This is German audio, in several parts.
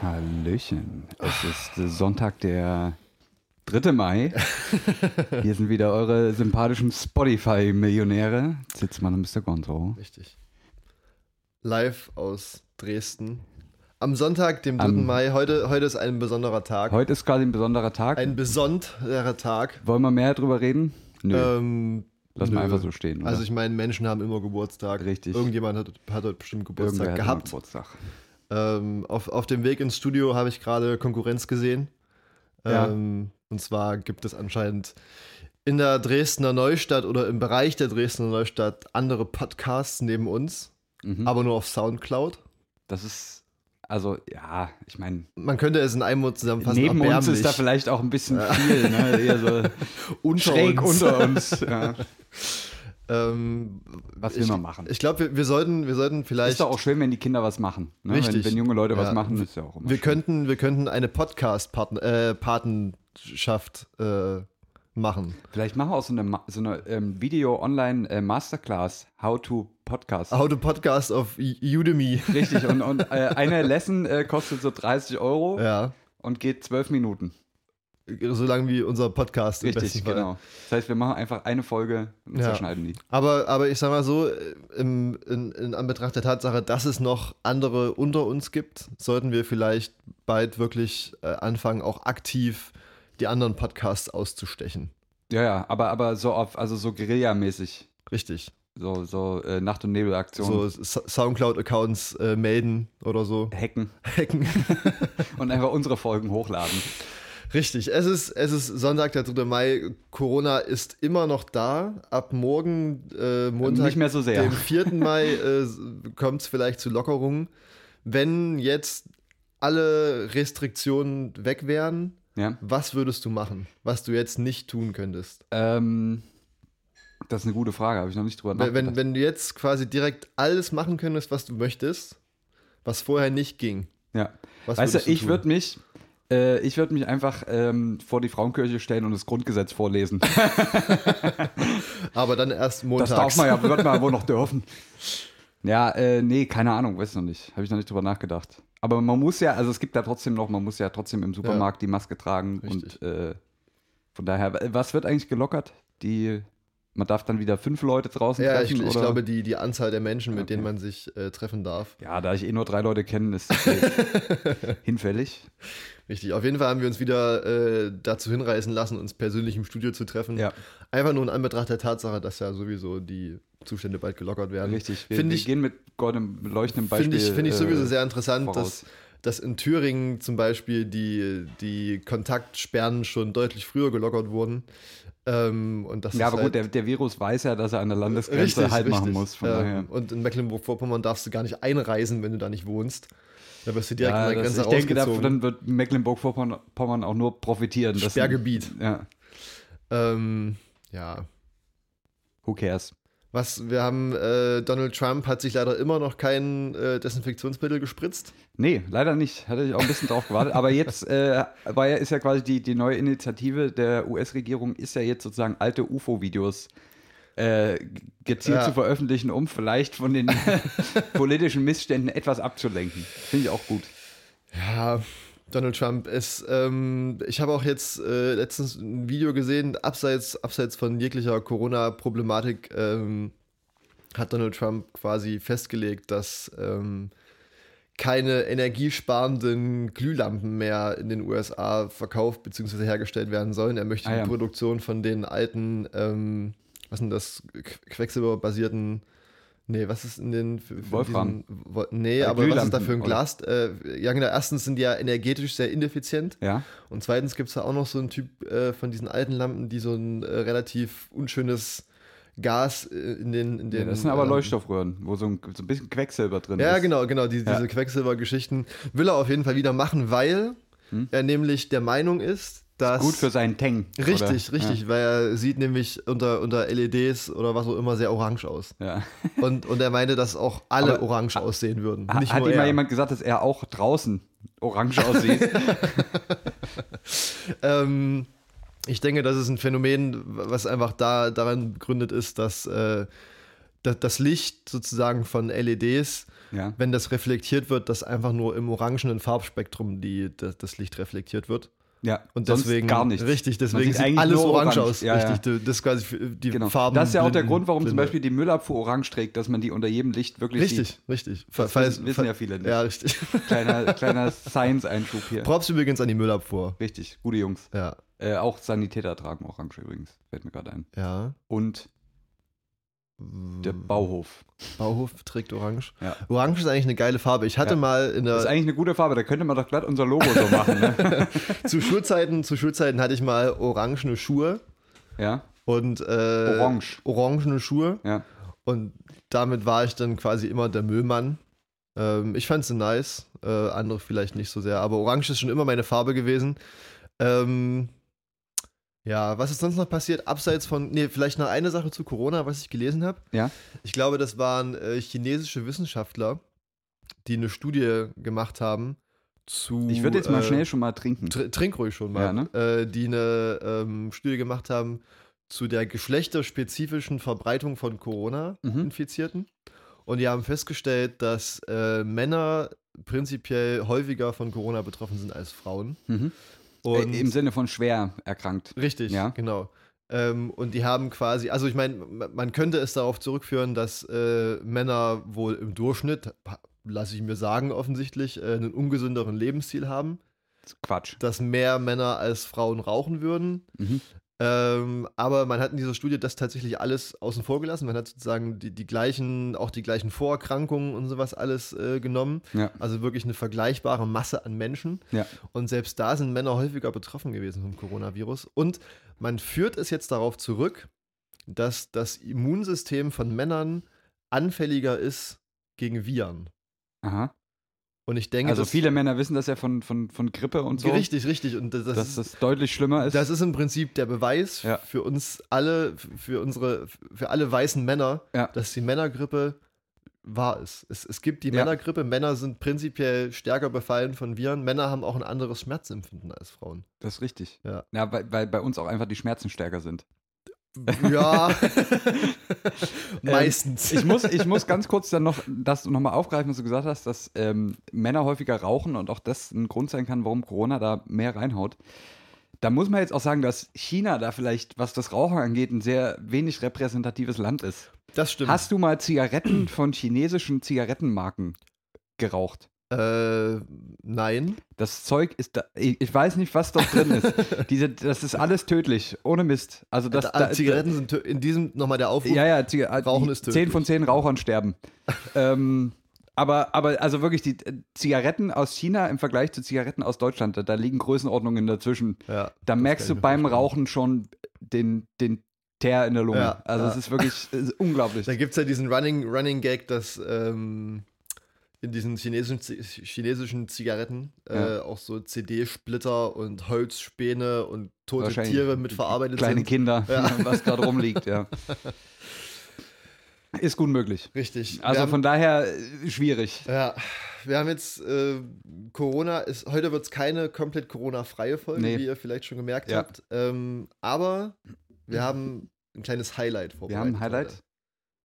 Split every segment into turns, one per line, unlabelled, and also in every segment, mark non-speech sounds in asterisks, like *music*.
Hallöchen. Es ist Sonntag, der 3. Mai. Hier sind wieder eure sympathischen Spotify-Millionäre. Zitzmann und Mr. Gonzo.
Richtig. Live aus Dresden. Am Sonntag, dem 3.
Am-
Mai. Heute, heute ist ein besonderer Tag.
Heute ist quasi ein besonderer Tag.
Ein besonderer Tag.
Wollen wir mehr drüber reden? Nö.
Ähm,
Lass mal einfach so stehen. Oder?
Also ich meine, Menschen haben immer Geburtstag.
Richtig.
Irgendjemand hat, hat heute bestimmt Geburtstag
Irgendwer
gehabt.
Geburtstag.
Ähm, auf, auf dem Weg ins Studio habe ich gerade Konkurrenz gesehen.
Ja.
Ähm, und zwar gibt es anscheinend in der Dresdner Neustadt oder im Bereich der Dresdner Neustadt andere Podcasts neben uns,
Mhm.
aber nur auf Soundcloud.
Das ist, also ja, ich meine,
Man könnte es in einem Wort zusammenfassen.
neben uns ist da vielleicht auch ein bisschen viel, ne? Eher so *laughs*
unter
schräg
uns.
unter uns. Ja. *laughs*
Ähm,
Was will
ich,
man machen?
Ich glaube, wir, wir, sollten, wir sollten vielleicht.
Ist doch auch schön, wenn die Kinder was machen. Ne?
Richtig.
Wenn, wenn junge Leute was
Ja.
machen, ist ja auch immer
wir,
schön.
könnten, wir könnten eine Podcast-Patenschaft äh, machen.
Vielleicht machen wir auch so eine, so eine ähm, Video-Online-Masterclass, How to Podcast.
How to Podcast auf Udemy.
Richtig, und, und *laughs* äh, eine Lesson äh, kostet so 30 Euro
ja.
und geht 12 Minuten.
So lange wie unser Podcast.
Richtig, genau. Das heißt, wir machen einfach eine Folge und
Ja.
zerschneiden die.
Aber, aber ich sag mal so, äh, im, in, in Anbetracht der Tatsache, dass es noch andere unter uns gibt, sollten wir vielleicht bald wirklich äh, anfangen, auch aktiv die anderen Podcasts auszustechen.
Ja, ja, aber, aber so auf, also so Guerilla-mäßig.
Richtig.
So, so äh, Nacht- und Nebelaktion.
So Soundcloud-Accounts äh, melden oder so.
Hacken *laughs*
Hacken. *laughs*
und einfach unsere Folgen hochladen.
Richtig, es ist, es ist Sonntag, der 3. Mai. Corona ist immer noch da. Ab morgen, äh, Montag,
Nicht mehr so sehr.
dem 4. Mai, äh, kommt es vielleicht zu Lockerungen. Wenn jetzt alle Restriktionen weg wären,
Ja.
was würdest du machen, was du jetzt nicht tun könntest?
Ähm, das ist eine gute Frage, habe ich noch nicht drüber nachgedacht.
wenn, wenn du jetzt quasi direkt alles machen könntest, was du möchtest, was vorher nicht ging.
ja. Weißt du, ich
tun?
würde mich, äh, ich würde mich einfach ähm, vor die Frauenkirche stellen und das Grundgesetz vorlesen. *laughs* *laughs*
Aber dann erst montags.
Das darf man ja, wird man wohl noch dürfen. Ja, äh, nee, keine Ahnung, weiß noch nicht. Habe ich noch nicht drüber nachgedacht. Aber man muss ja, also es gibt ja trotzdem noch, man muss ja trotzdem im Supermarkt die Maske tragen
Richtig.
und äh, von daher, was wird eigentlich gelockert? Die, man darf dann wieder fünf Leute draußen
Ja, ich,
treffen?
ich
oder?
glaube, die, die Anzahl der Menschen, mit
Okay.
denen man sich äh, treffen darf.
ja, da ich eh nur drei Leute kenne, ist das *laughs* hinfällig.
Richtig. Auf jeden Fall haben wir uns wieder äh, dazu hinreißen lassen, uns persönlich im Studio zu treffen.
Ja,
Einfach nur in Anbetracht der Tatsache, dass ja sowieso die Zustände bald gelockert werden.
richtig. Wir, wir
ich,
gehen mit goldenem, leuchtendem Beispiel.
finde ich, finde ich sowieso
äh,
sehr interessant,
voraus.
dass, dass in Thüringen zum Beispiel die, die Kontaktsperren schon deutlich früher gelockert wurden. Ähm, und das
Ja, aber
halt
gut, der, der Virus weiß ja, dass er an der Landesgrenze halt machen muss. Von
ähm,
daher.
Und in Mecklenburg-Vorpommern darfst du gar nicht einreisen, wenn du da nicht wohnst. Da wirst du direkt
Ja,
an der Grenze
ich denke,
rausgezogen.
davon wird Mecklenburg-Vorpommern auch nur profitieren. dass-
Sperrgebiet.
Ja,
Ähm, ja.
who cares?
Was, wir haben, äh, Donald Trump hat sich leider immer noch kein äh, Desinfektionsmittel gespritzt.
Nee, leider nicht. Hatte ich auch ein bisschen drauf gewartet. Aber jetzt äh, war ja, ist ja quasi die, die neue Initiative der US-Regierung, ist ja jetzt sozusagen alte UFO-Videos äh, gezielt
Ja.
zu veröffentlichen, um vielleicht von den *laughs* politischen Missständen etwas abzulenken. Finde ich auch gut.
Ja, Donald Trump ist, ähm, ich habe auch jetzt äh, letztens ein Video gesehen, abseits, abseits von jeglicher Corona-Problematik, ähm, hat Donald Trump quasi festgelegt, dass ähm, keine energiesparenden Glühlampen mehr in den USA verkauft bzw. hergestellt werden sollen. Er möchte
Ah,
die
ja.
Produktion von den alten, ähm, was sind das, Qu- Quecksilberbasierten, nee, was ist in den... für-
Wolfram.
diesen- Wo- Nee,
Äh,
aber was ist da für ein Glas? Äh, ja, genau, erstens sind die ja energetisch sehr ineffizient
Ja.
und zweitens gibt es da auch noch so einen Typ äh, von diesen alten Lampen, die so ein äh, relativ unschönes Gas äh, in den... In den
ja das sind aber
ähm,
Leuchtstoffröhren, wo so ein, so ein bisschen Quecksilber drin
ja,
ist.
genau, genau, die,
Ja.
diese Quecksilber-Geschichten will er auf jeden Fall wieder machen, weil
Hm?
er nämlich der Meinung ist, dass.
Gut für seinen Tang.
Richtig,
oder?
richtig, weil er sieht nämlich unter, unter LEDs oder was auch immer sehr orange aus.
Ja. *laughs*
Und, und er meinte, dass auch alle
Aber-
orange aussehen würden. Nicht
Hat
nur
ihm mal jemand gesagt, dass er auch draußen orange aussieht? *laughs* *laughs*
Ähm, ich denke, das ist ein Phänomen, was einfach da, daran begründet ist, dass äh, da- das Licht sozusagen von LEDs,
ja.
wenn das reflektiert wird, dass einfach nur im orangenen Farbspektrum die, das, das Licht reflektiert wird.
Ja.
Und deswegen,
gar nichts.
richtig, deswegen
sieht eigentlich
alles orange,
orange.
aus.
Ja, ja.
richtig, du- das ist quasi die
Genau.
Farben.
das ist ja auch der Grund, warum zum
blinde.
Beispiel die Müllabfuhr orange trägt, dass man die unter jedem Licht wirklich
Richtig,
sieht.
richtig.
Das
Falls-
wissen, wissen ja viele nicht.
Ja, richtig. *laughs*
Kleiner, kleiner Science-Einschub hier.
Props übrigens an die Müllabfuhr.
Richtig, gute Jungs.
Ja.
Äh, auch Sanitäter tragen orange übrigens, fällt mir gerade ein.
Ja.
Und der Bauhof.
Bauhof trägt orange.
Ja.
Orange ist eigentlich eine geile Farbe. Ich hatte
Ja.
mal in
Das ist
der,
eigentlich eine gute Farbe, da könnte man doch glatt unser Logo so machen. Ne? *laughs*
zu Schulzeiten, zu Schulzeiten hatte ich mal orangene Schuhe
ja,
und äh,
Orange.
orangene Schuhe
ja.
und damit war ich dann quasi immer der Müllmann. Ähm, ich fand sie nice, äh, andere vielleicht nicht so sehr, aber Orange ist schon immer meine Farbe gewesen. Ähm, ja, was ist sonst noch passiert? Abseits von, nee, vielleicht noch eine Sache zu Corona, was ich gelesen habe.
Ja.
Ich glaube, das waren äh, chinesische Wissenschaftler, die eine Studie gemacht haben zu.
Ich würde jetzt mal
äh,
schnell schon mal trinken.
Tr trink ruhig schon mal.
Ja, ne?
äh, die eine ähm, Studie gemacht haben zu der geschlechterspezifischen Verbreitung von
Mhm.
Corona-Infizierten. Und die haben festgestellt, dass äh, Männer prinzipiell häufiger von Corona betroffen sind als Frauen.
Mhm.
Und
äh, Im Sinne von schwer erkrankt.
Richtig,
Ja.
genau. Ähm, und die haben quasi, also ich meine, man könnte es darauf zurückführen, dass äh, Männer wohl im Durchschnitt, lasse ich mir sagen, offensichtlich äh, einen ungesünderen Lebensstil haben,
Quatsch.
dass mehr Männer als Frauen rauchen würden.
Mhm.
Ähm, aber man hat in dieser Studie das tatsächlich alles außen vor gelassen. Man hat sozusagen die, die gleichen, auch die gleichen Vorerkrankungen und sowas alles äh, genommen.
Ja.
Also wirklich eine vergleichbare Masse an Menschen.
Ja.
Und selbst da sind Männer häufiger betroffen gewesen vom Coronavirus. Und man führt es jetzt darauf zurück, dass das Immunsystem von Männern anfälliger ist gegen Viren.
Aha.
Und ich denke,
Also viele Männer wissen das ja von, von, von Grippe und so.
Richtig, richtig. Und das, das,
dass
ist,
das deutlich schlimmer ist.
das ist im Prinzip der Beweis
Ja.
für uns alle, für unsere, für alle weißen Männer,
Ja.
dass die Männergrippe wahr ist. Es, es gibt die
Ja.
Männergrippe. Männer sind prinzipiell stärker befallen von Viren. Männer haben auch ein anderes Schmerzempfinden als Frauen.
das ist richtig.
Ja.
Ja, weil, weil bei uns auch einfach die Schmerzen stärker sind.
Ja, *laughs* meistens.
Ich muss, ich muss ganz kurz dann noch das nochmal aufgreifen, was du gesagt hast, dass ähm, Männer häufiger rauchen und auch das ein Grund sein kann, warum Corona da mehr reinhaut. Da muss man jetzt auch sagen, dass China da vielleicht, was das Rauchen angeht, ein sehr wenig repräsentatives Land ist.
das stimmt.
Hast du mal Zigaretten von chinesischen Zigarettenmarken geraucht?
Äh, nein.
Das Zeug ist da, ich weiß nicht, was dort drin ist. *laughs* Diese, das ist alles tödlich, ohne Mist. Also das,
Da- Zigaretten sind in diesem nochmal der Aufruf.
Ja, ja, Ziga
Rauchen
die
ist tödlich.
Zehn von zehn Rauchern sterben. *laughs* ähm, aber, aber also wirklich, die äh, Zigaretten aus China im Vergleich zu Zigaretten aus Deutschland, da, da liegen Größenordnungen dazwischen.
Ja,
Da merkst du beim. Rauchen schon den, den Teer in der Lunge.
Ja,
also
ja.
es ist wirklich es ist unglaublich.
Da gibt es ja diesen Running, Running Gag, dass ähm, in diesen chinesischen, chinesischen Zigaretten äh,
Ja.
auch so CD-Splitter und Holzspäne und tote Tiere mitverarbeitet
Kleine
sind.
Kinder,
Ja. *laughs*
was gerade rumliegt, ja. *laughs* Ist gut möglich.
Richtig. Wir
Also
haben-
von daher äh, schwierig.
Ja, wir haben jetzt äh, Corona, ist, heute wird es keine komplett Corona-freie Folge,
Nee.
wie ihr vielleicht schon gemerkt
Ja.
habt. Ähm, aber wir haben ein kleines Highlight
Wir
vorbereitet.
haben ein Highlight.
heute.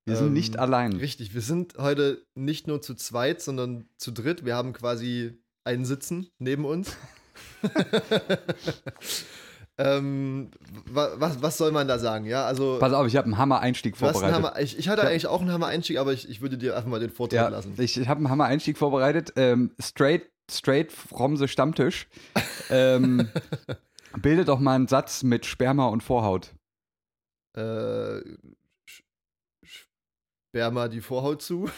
Wir sind
Ähm,
nicht allein.
Richtig, wir sind heute nicht nur zu zweit, sondern zu dritt. Wir haben quasi einen Sitzen neben uns. *laughs* ähm, wa was, was soll man da sagen? Ja, also
Pass auf, ich habe einen Hammer-Einstieg vorbereitet.
Hammer, ich, ich hatte
Ja.
eigentlich auch einen Hammer-Einstieg, aber ich, ich würde dir einfach mal den Vortritt
Ja,
lassen.
ich habe einen Hammer-Einstieg vorbereitet. Ähm, straight, straight from the Stammtisch. ähm, *laughs* bilde doch mal einen Satz mit Sperma und Vorhaut.
Äh, sch- Sperma die Vorhaut zu.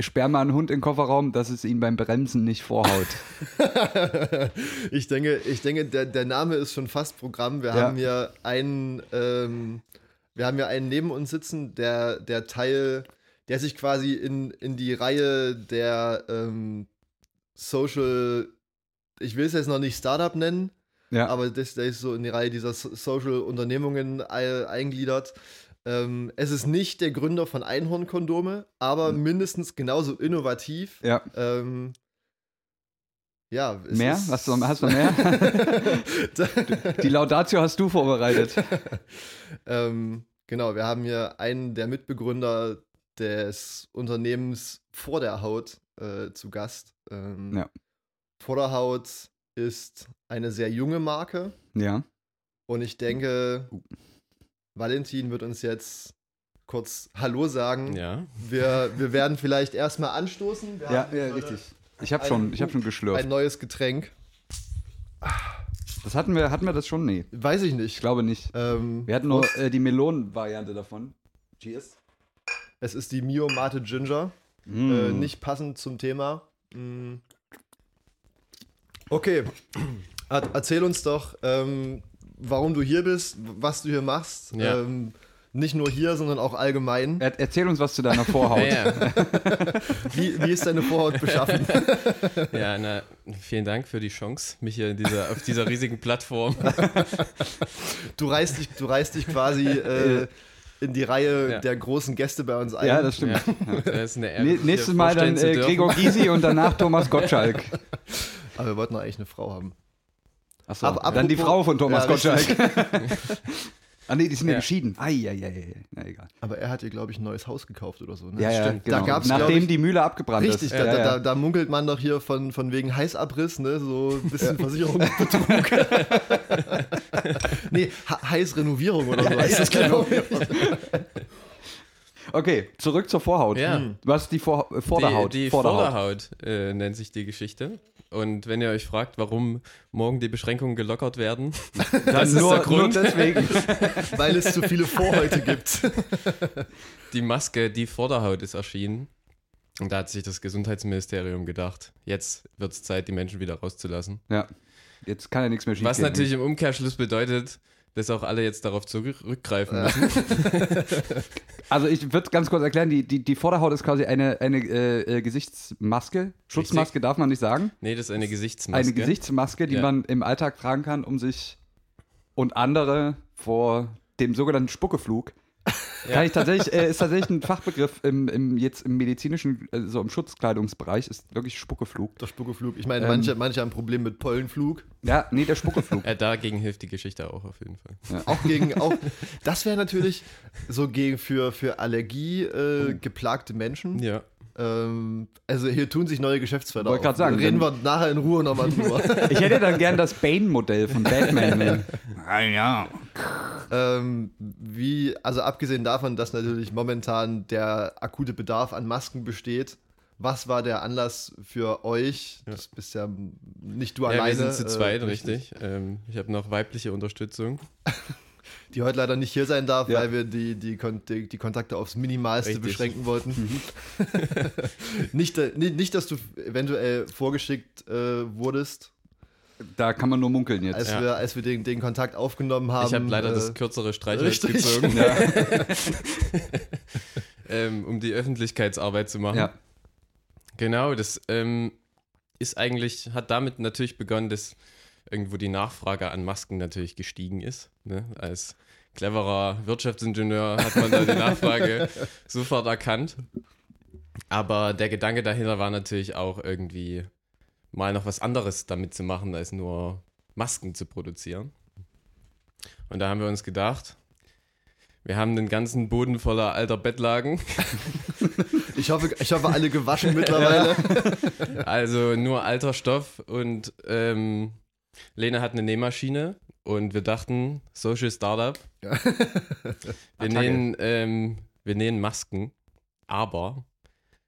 Sperr mal einen Hund in den Kofferraum, dass es ihn beim Bremsen nicht vorhaut. *laughs*
ich denke, ich denke der, der Name ist schon fast Programm. Wir
Ja.
haben hier einen, ähm, wir haben hier einen neben uns sitzen, der, der Teil, der sich quasi in, in die Reihe der ähm, Social, ich will es jetzt noch nicht Startup nennen,
Ja.
aber das, der ist so in die Reihe dieser So- Social-Unternehmungen ei- eingliedert. Ähm, es ist nicht der Gründer von Einhorn-Kondome, aber mindestens genauso innovativ.
Ja.
Ähm, ja,
Mehr? Hast du, hast du mehr? *laughs* *laughs* Die Laudatio hast du vorbereitet. *laughs*
ähm, genau, wir haben hier einen der Mitbegründer des Unternehmens Vor der Haut äh, zu Gast. Ähm,
Ja.
Vor der Haut ist eine sehr junge Marke
Ja.
und ich denke,
Uh.
Valentin wird uns jetzt kurz Hallo sagen.
Ja.
Wir, wir werden vielleicht erstmal anstoßen. Wir
Ja, ja, richtig. Ich habe schon, ich hab schon geschlürft.
Ein neues Getränk.
Das hatten wir, hatten wir das schon? Nee,
Weiß ich
ich
nicht.
glaube nicht.
Ähm,
Wir hatten nur äh, die Melonen-Variante davon. Cheers.
es ist die Mio Mate Ginger.
Mm.
Äh, nicht passend zum Thema. Mm. Okay, *clears throat* Er- erzähl uns doch, ähm, warum du hier bist, was du hier machst.
Ja.
Ähm, nicht nur hier, sondern auch allgemein.
Er, erzähl uns was zu deiner Vorhaut. *laughs*
Ja, ja. *laughs*
Wie, wie ist deine Vorhaut beschaffen? *laughs*
ja na, vielen Dank für die Chance, mich hier in dieser, auf dieser riesigen Plattform.
Du reißt dich, du reißt dich quasi äh, in die Reihe
Ja.
der großen Gäste bei uns ein.
Ja, das stimmt.
Ja, das ist eine Ehre,
Ne- nächstes Mal dann äh. Gregor Gysi und danach Thomas Gottschalk.
Aber wir wollten doch eigentlich eine Frau haben.
Achso,
Aber
dann die Frau von Thomas
Ja, richtig.
Gottschalk. *laughs* ah nee, die sind ja,
Ja.
geschieden. Eieiei. Na egal.
Aber er hat ihr, glaube ich, ein neues Haus gekauft oder so. Ne?
Ja, ja,
stimmt.
genau.
Da gab's,
Nachdem
ich-
die Mühle abgebrannt
Richtig,
ist.
da,
ja,
da,
ja.
Da, da munkelt man doch hier von, von wegen Heißabriss, ne? So ein *laughs* bisschen Versicherungsbetrug. *laughs* nee, Ha- Heißrenovierung oder so heißt das, glaube ich.
Okay, zurück zur Vorhaut.
Ja.
Hm. Was die Vor äh, Vorderhaut?
Die, die
Vorderhaut.
Vorderhaut, äh, nennt sich die Geschichte. Und wenn ihr euch fragt, warum morgen die Beschränkungen gelockert werden,
Dann *laughs*
das ist
nur,
der Grund.
Nur deswegen. *laughs*
Weil es zu viele Vorhäute gibt. *laughs*
die Maske, die Vorderhaut ist erschienen. Und da hat sich das Gesundheitsministerium gedacht, jetzt wird es Zeit, die Menschen wieder rauszulassen.
ja, jetzt kann ja nichts mehr schief
Was
gehen.
natürlich im Umkehrschluss bedeutet, dass auch alle jetzt darauf zurückgreifen müssen. *laughs*
Also ich würde ganz kurz erklären, die, die, die Vorderhaut ist quasi eine, eine äh, äh, Gesichtsmaske. Schutzmaske darf man nicht sagen.
Nee, das ist eine Gesichtsmaske.
Eine Gesichtsmaske, die
Ja.
man im Alltag tragen kann, um sich und andere vor dem sogenannten Spuckeflug. *laughs* Kann ich tatsächlich, äh, ist tatsächlich ein Fachbegriff im, im, jetzt im medizinischen, äh, so im Schutzkleidungsbereich, ist wirklich Spuckeflug.
Der Spuckeflug. Ich meine,
Ähm.
manche, manche haben ein Problem mit Pollenflug.
Ja, nee, der Spuckeflug. *laughs*
Äh, dagegen hilft die Geschichte auch auf jeden Fall.
Auch gegen, auch, *laughs* das wäre natürlich so gegen für, für Allergie äh, geplagte Menschen.
Ja.
Ähm, also hier tun sich neue Geschäftsfelder
Wollte
auf.
sagen,
Reden wir nachher in Ruhe nochmal drüber. *laughs*
Ich hätte dann gern das Bane-Modell von Batman. ah, ja.
ähm, wie, also abgesehen davon, dass natürlich momentan der akute Bedarf an Masken besteht, was war der Anlass für euch?
Ja.
Das bist ja nicht du
ja,
alleine.
wir sind zu zweit,
äh,
richtig. Ähm, ich habe noch weibliche Unterstützung. *laughs*
Die heute leider nicht hier sein darf,
Ja.
weil wir die, die, Kon die, die Kontakte aufs Minimalste
Richtig.
beschränken wollten. *laughs* nicht, äh, nicht, nicht, dass du eventuell vorgeschickt äh, wurdest,
Da kann man nur munkeln jetzt.
als
Ja.
wir, als wir den, den Kontakt aufgenommen haben.
ich habe leider
äh,
das kürzere Streichholz gezogen,
Ja. *laughs*
ähm, um die Öffentlichkeitsarbeit zu machen.
ja.
Genau, das ähm, ist eigentlich, hat damit natürlich begonnen, dass irgendwo die Nachfrage an Masken natürlich gestiegen ist. Ne? Als cleverer Wirtschaftsingenieur hat man da die *laughs* Nachfrage sofort erkannt. Aber der Gedanke dahinter war natürlich auch irgendwie mal noch was anderes damit zu machen, als nur Masken zu produzieren. Und da haben wir uns gedacht, wir haben den ganzen Boden voller alter Bettlagen. *laughs*
Ich hoffe, ich hoffe, alle gewaschen *laughs* mittlerweile.
Also nur alter Stoff und ähm, Lena hat eine Nähmaschine und wir dachten, Social Startup. *laughs* Wir, nähen, ähm, wir nähen Masken, aber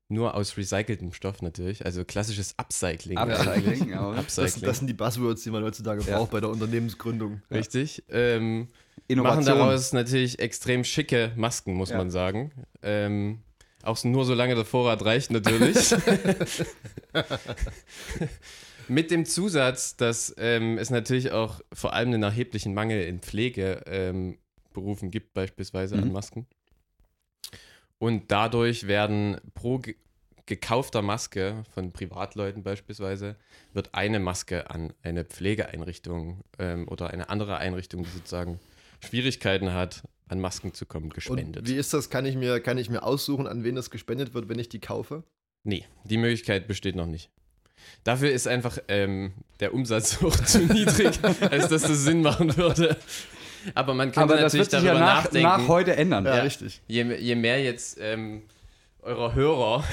nur aus recyceltem Stoff natürlich, also klassisches Upcycling.
Upcycling, *laughs* ja.
Das,
Upcycling.
das sind die Buzzwords, die man heutzutage
Ja.
braucht bei der Unternehmensgründung.
Richtig. Ähm, machen daraus natürlich extrem schicke Masken, muss
Ja.
man sagen. Ähm, auch nur solange der Vorrat reicht, natürlich. *laughs* Mit dem Zusatz, dass ähm, es natürlich auch vor allem einen erheblichen Mangel in Pflegeberufen Berufen gibt, beispielsweise an
Mhm.
Masken. Und dadurch werden pro ge gekaufter Maske von Privatleuten beispielsweise wird eine Maske an eine Pflegeeinrichtung ähm, oder eine andere Einrichtung, die sozusagen Schwierigkeiten hat, an Masken zu kommen, gespendet.
Und wie ist das? Kann ich, mir, kann ich mir aussuchen, an wen das gespendet wird, wenn ich die kaufe?
Nee, die Möglichkeit besteht noch nicht. Dafür ist einfach ähm, der Umsatz *laughs* hoch zu niedrig, als dass das Sinn machen würde. Aber man könnte
Aber das
natürlich
wird sich
darüber
ja nach,
nachdenken.
nach heute ändern.
Ja,
Ja.
richtig.
je, je mehr jetzt ähm, eurer Hörer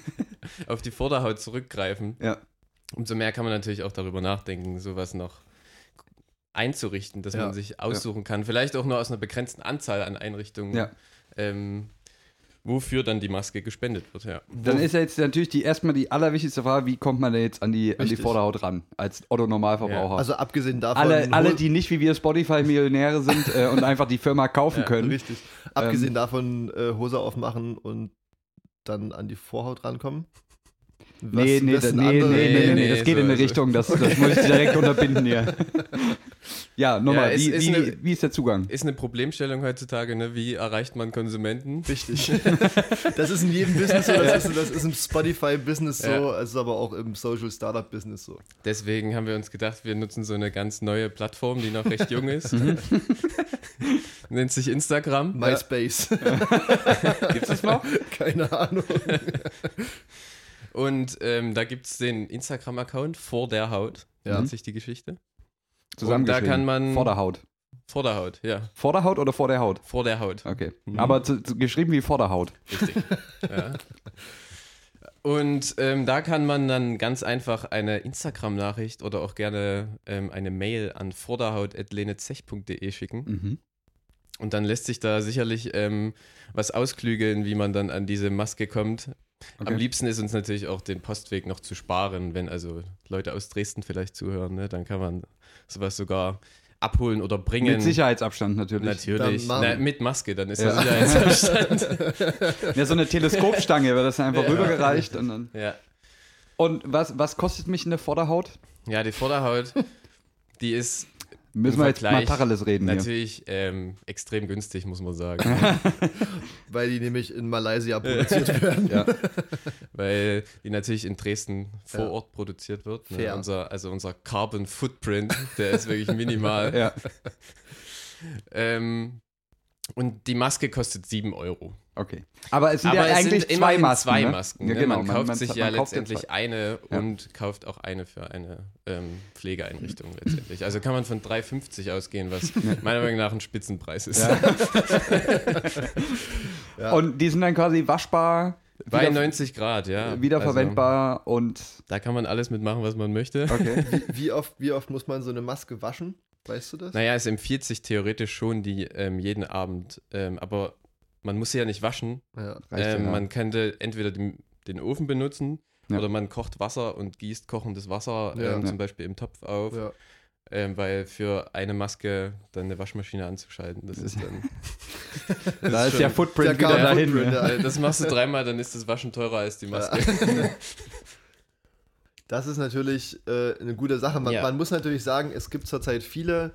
*laughs* auf die Vorderhaut zurückgreifen,
Ja.
umso mehr kann man natürlich auch darüber nachdenken, sowas noch einzurichten, dass
Ja,
man sich aussuchen kann. Vielleicht auch nur aus einer begrenzten Anzahl an Einrichtungen,
Ja.
ähm, wofür dann die Maske gespendet wird. Ja.
Dann ist ja jetzt natürlich die erstmal die allerwichtigste Frage, wie kommt man denn jetzt an die, an die. Vorderhaut ran, als Otto-Normalverbraucher?
Also abgesehen davon.
alle, alle, die nicht wie wir Spotify-Millionäre sind äh, und einfach die Firma kaufen
Ja,
können.
Richtig.
Ähm,
Abgesehen davon, äh, Hose aufmachen und dann an die Vorhaut rankommen. Was-
Nee, nee,
wessen
da, nee, nee, nee, nee,
nee,
das
so,
geht in eine Richtung, das, das muss ich direkt unterbinden hier. *laughs* Ja, nochmal,
Ja,
wie,
ist
wie,
eine-
wie ist der Zugang?
Ist eine Problemstellung heutzutage, ne? wie erreicht man Konsumenten?
Richtig. *laughs* das ist in jedem Business so, das, ist, das ist im Spotify-Business so,
Ja.
es ist aber auch im Social Startup-Business so.
Deswegen haben wir uns gedacht, wir nutzen so eine ganz neue Plattform, die noch recht jung ist.
Mhm. *laughs*
Nennt sich Instagram.
MySpace.
Gibt es noch?
Keine Ahnung.
Und ähm, da gibt es den Instagram-Account vor der Haut,
Ja.
nennt sich die Geschichte.
Zusammengeschrieben.
kann man-
Vor der Haut.
Vor der Haut, ja.
Vor der Haut oder vor der Haut?
Vor der Haut.
Okay.
Mhm.
Aber zu, zu, geschrieben wie vor der Haut.
Richtig. ja. Und ähm, da kann man dann ganz einfach eine Instagram-Nachricht oder auch gerne ähm, eine Mail an vorderhaut.lenezech.de schicken.
Mhm.
Und dann lässt sich da sicherlich ähm, was ausklügeln, wie man dann an diese Maske kommt.
Okay.
Am liebsten ist uns natürlich auch den Postweg noch zu sparen, wenn also Leute aus Dresden vielleicht zuhören. Ne? Dann kann man sowas sogar abholen oder bringen.
Mit Sicherheitsabstand natürlich.
Natürlich. Na, mit Maske, dann ist
Ja.
der Sicherheitsabstand. *laughs*
Ja, so eine Teleskopstange wird das dann einfach
Ja.
rübergereicht. Und, dann
ja.
und was, was kostet mich eine Vorderhaut?
ja, die Vorderhaut, die ist
Müssen wir jetzt mal Tacheles reden hier.
natürlich ähm, extrem günstig, muss man sagen. *laughs*
Weil die nämlich in Malaysia produziert *laughs* werden.
Ja. *laughs*
weil die natürlich in Dresden vor
Ja.
Ort produziert wird. Ne? Unser, also unser Carbon Footprint, der ist wirklich minimal.
Ja,
ähm, und die Maske kostet 7 Euro.
okay. Aber es sind
Aber
ja
es
eigentlich
sind
zwei Masken.
zwei
ne?
Masken.
Ja,
ne?
genau.
man kauft sich ja
man kauft
letztendlich
zwei.
eine
Ja.
und kauft auch eine für eine ähm, Pflegeeinrichtung letztendlich. Also kann man von 3,50 ausgehen, was *laughs* meiner Meinung nach ein Spitzenpreis ist.
Ja. *laughs*
Ja.
Und die sind dann quasi waschbar,
Bei
wieder,
90 Grad, ja.
wiederverwendbar und
Also, da kann man alles mitmachen, was man möchte.
okay.
Wie, oft, wie oft muss man so eine Maske waschen? Weißt du das?
Naja, es empfiehlt sich theoretisch schon, die ähm, jeden Abend, ähm, aber man muss sie ja nicht waschen.
Ja.
Reicht
Ähm. Man könnte entweder den, den Ofen benutzen
Ja.
oder man kocht Wasser und gießt kochendes Wasser
Ja.
ähm,
Ja.
zum Beispiel im Topf auf,
Ja.
ähm, weil für eine Maske dann eine Waschmaschine anzuschalten, das ist dann. *laughs*
Da ist
schon-
der Footprint
der
wieder dahin.
Footprint.
Äh, Das machst du dreimal, dann ist das Waschen teurer als die Maske. *laughs*
Das ist natürlich äh, eine gute Sache. Man,
Ja.
man muss natürlich sagen, es gibt zurzeit viele,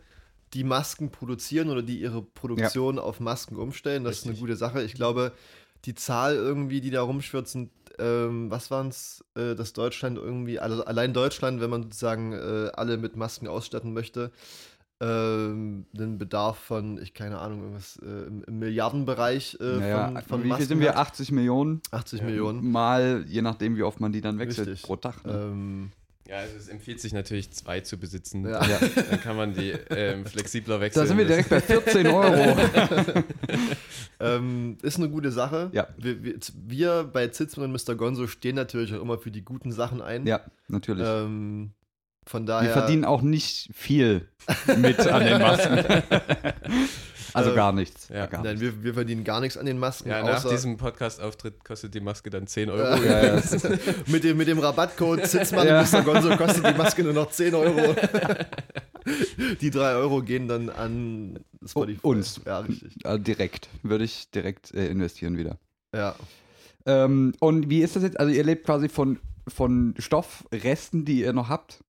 die Masken produzieren oder die ihre Produktion auf Masken umstellen. Das ist
Richtig.
eine gute Sache. Ich glaube, die Zahl irgendwie, die da rumschwirrt, sind, ähm, was waren es, äh, dass Deutschland irgendwie, also allein Deutschland, wenn man sozusagen äh, alle mit Masken ausstatten möchte, ähm, einen Bedarf von, ich keine Ahnung, irgendwas äh, im, im Milliardenbereich äh,
Naja,
von, von
wie viel
Masken
sind wir?
hat.
80 Millionen?
80 Millionen.
Mal, je nachdem, wie oft man die dann wechselt
Richtig.
pro Tag. Ne?
Ähm,
Ja, also es empfiehlt sich natürlich, zwei zu besitzen.
ja.
Ja. *laughs*
Dann kann man die ähm, flexibler wechseln.
Da sind wir direkt bei 14 Euro. *laughs*
Ähm, ist eine gute Sache.
Ja.
Wir, wir, wir bei Zitzmann und Mr. Gonzo stehen natürlich auch immer für die guten Sachen ein.
ja, natürlich.
Ähm, von
wir
daher.
verdienen auch nicht viel mit an den Masken. *laughs* also
Äh,
gar nichts.
ja.
gar
Nein,
nichts.
wir, wir verdienen gar nichts an den Masken.
Ja, nach diesem Podcast-Auftritt kostet die Maske dann 10 Euro.
Ja, ja. *laughs*
mit, dem, mit dem Rabattcode Zitzmann
Ja.
und Mr. Gonzo kostet die Maske nur noch 10 Euro. *laughs* die 3 Euro gehen dann an Spotify.
Uns.
Ja, richtig.
Also direkt. Würde ich direkt äh, investieren wieder.
Ja.
Ähm, und wie ist das jetzt? Also ihr lebt quasi von, von Stoffresten, die ihr noch habt,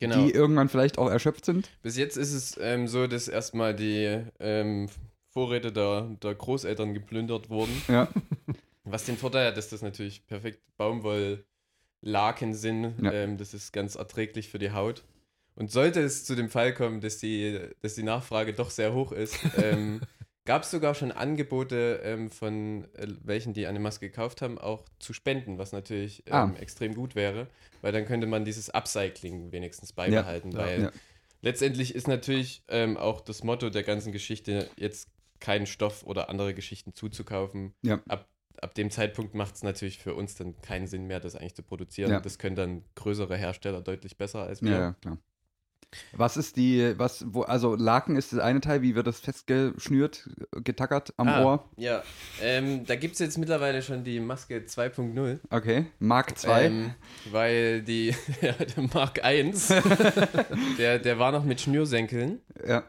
Genau.
die irgendwann vielleicht auch erschöpft sind.
Bis jetzt ist es ähm, so, dass erstmal die ähm, Vorräte der, der Großeltern geplündert wurden.
Ja. *laughs*
Was den Vorteil hat, dass das natürlich perfekt Baumwolllaken sind.
Ja.
Ähm, das ist ganz erträglich für die Haut. Und sollte es zu dem Fall kommen, dass die, dass die Nachfrage doch sehr hoch ist, ähm, *laughs* gab es sogar schon Angebote ähm, von äh, welchen, die eine Maske gekauft haben, auch zu spenden, was natürlich ähm,
Ah.
extrem gut wäre, weil dann könnte man dieses Upcycling wenigstens beibehalten,
Ja,
weil
ja.
letztendlich ist natürlich ähm, auch das Motto der ganzen Geschichte, jetzt keinen Stoff oder andere Geschichten zuzukaufen.
Ja.
Ab, ab dem Zeitpunkt macht es natürlich für uns dann keinen Sinn mehr, das eigentlich zu produzieren. Das können dann größere Hersteller deutlich besser als wir.
Ja, klar. Was ist die, was, wo, also Laken ist das eine Teil, wie wird das festgeschnürt, getackert am
Ah,
Ohr?
Ja, ähm, da gibt es jetzt mittlerweile schon die Maske 2.0.
Okay. Mark 2.
Ähm, weil die, *laughs* ja, der Mark 1, *laughs* der, der war noch mit Schnürsenkeln.
ja.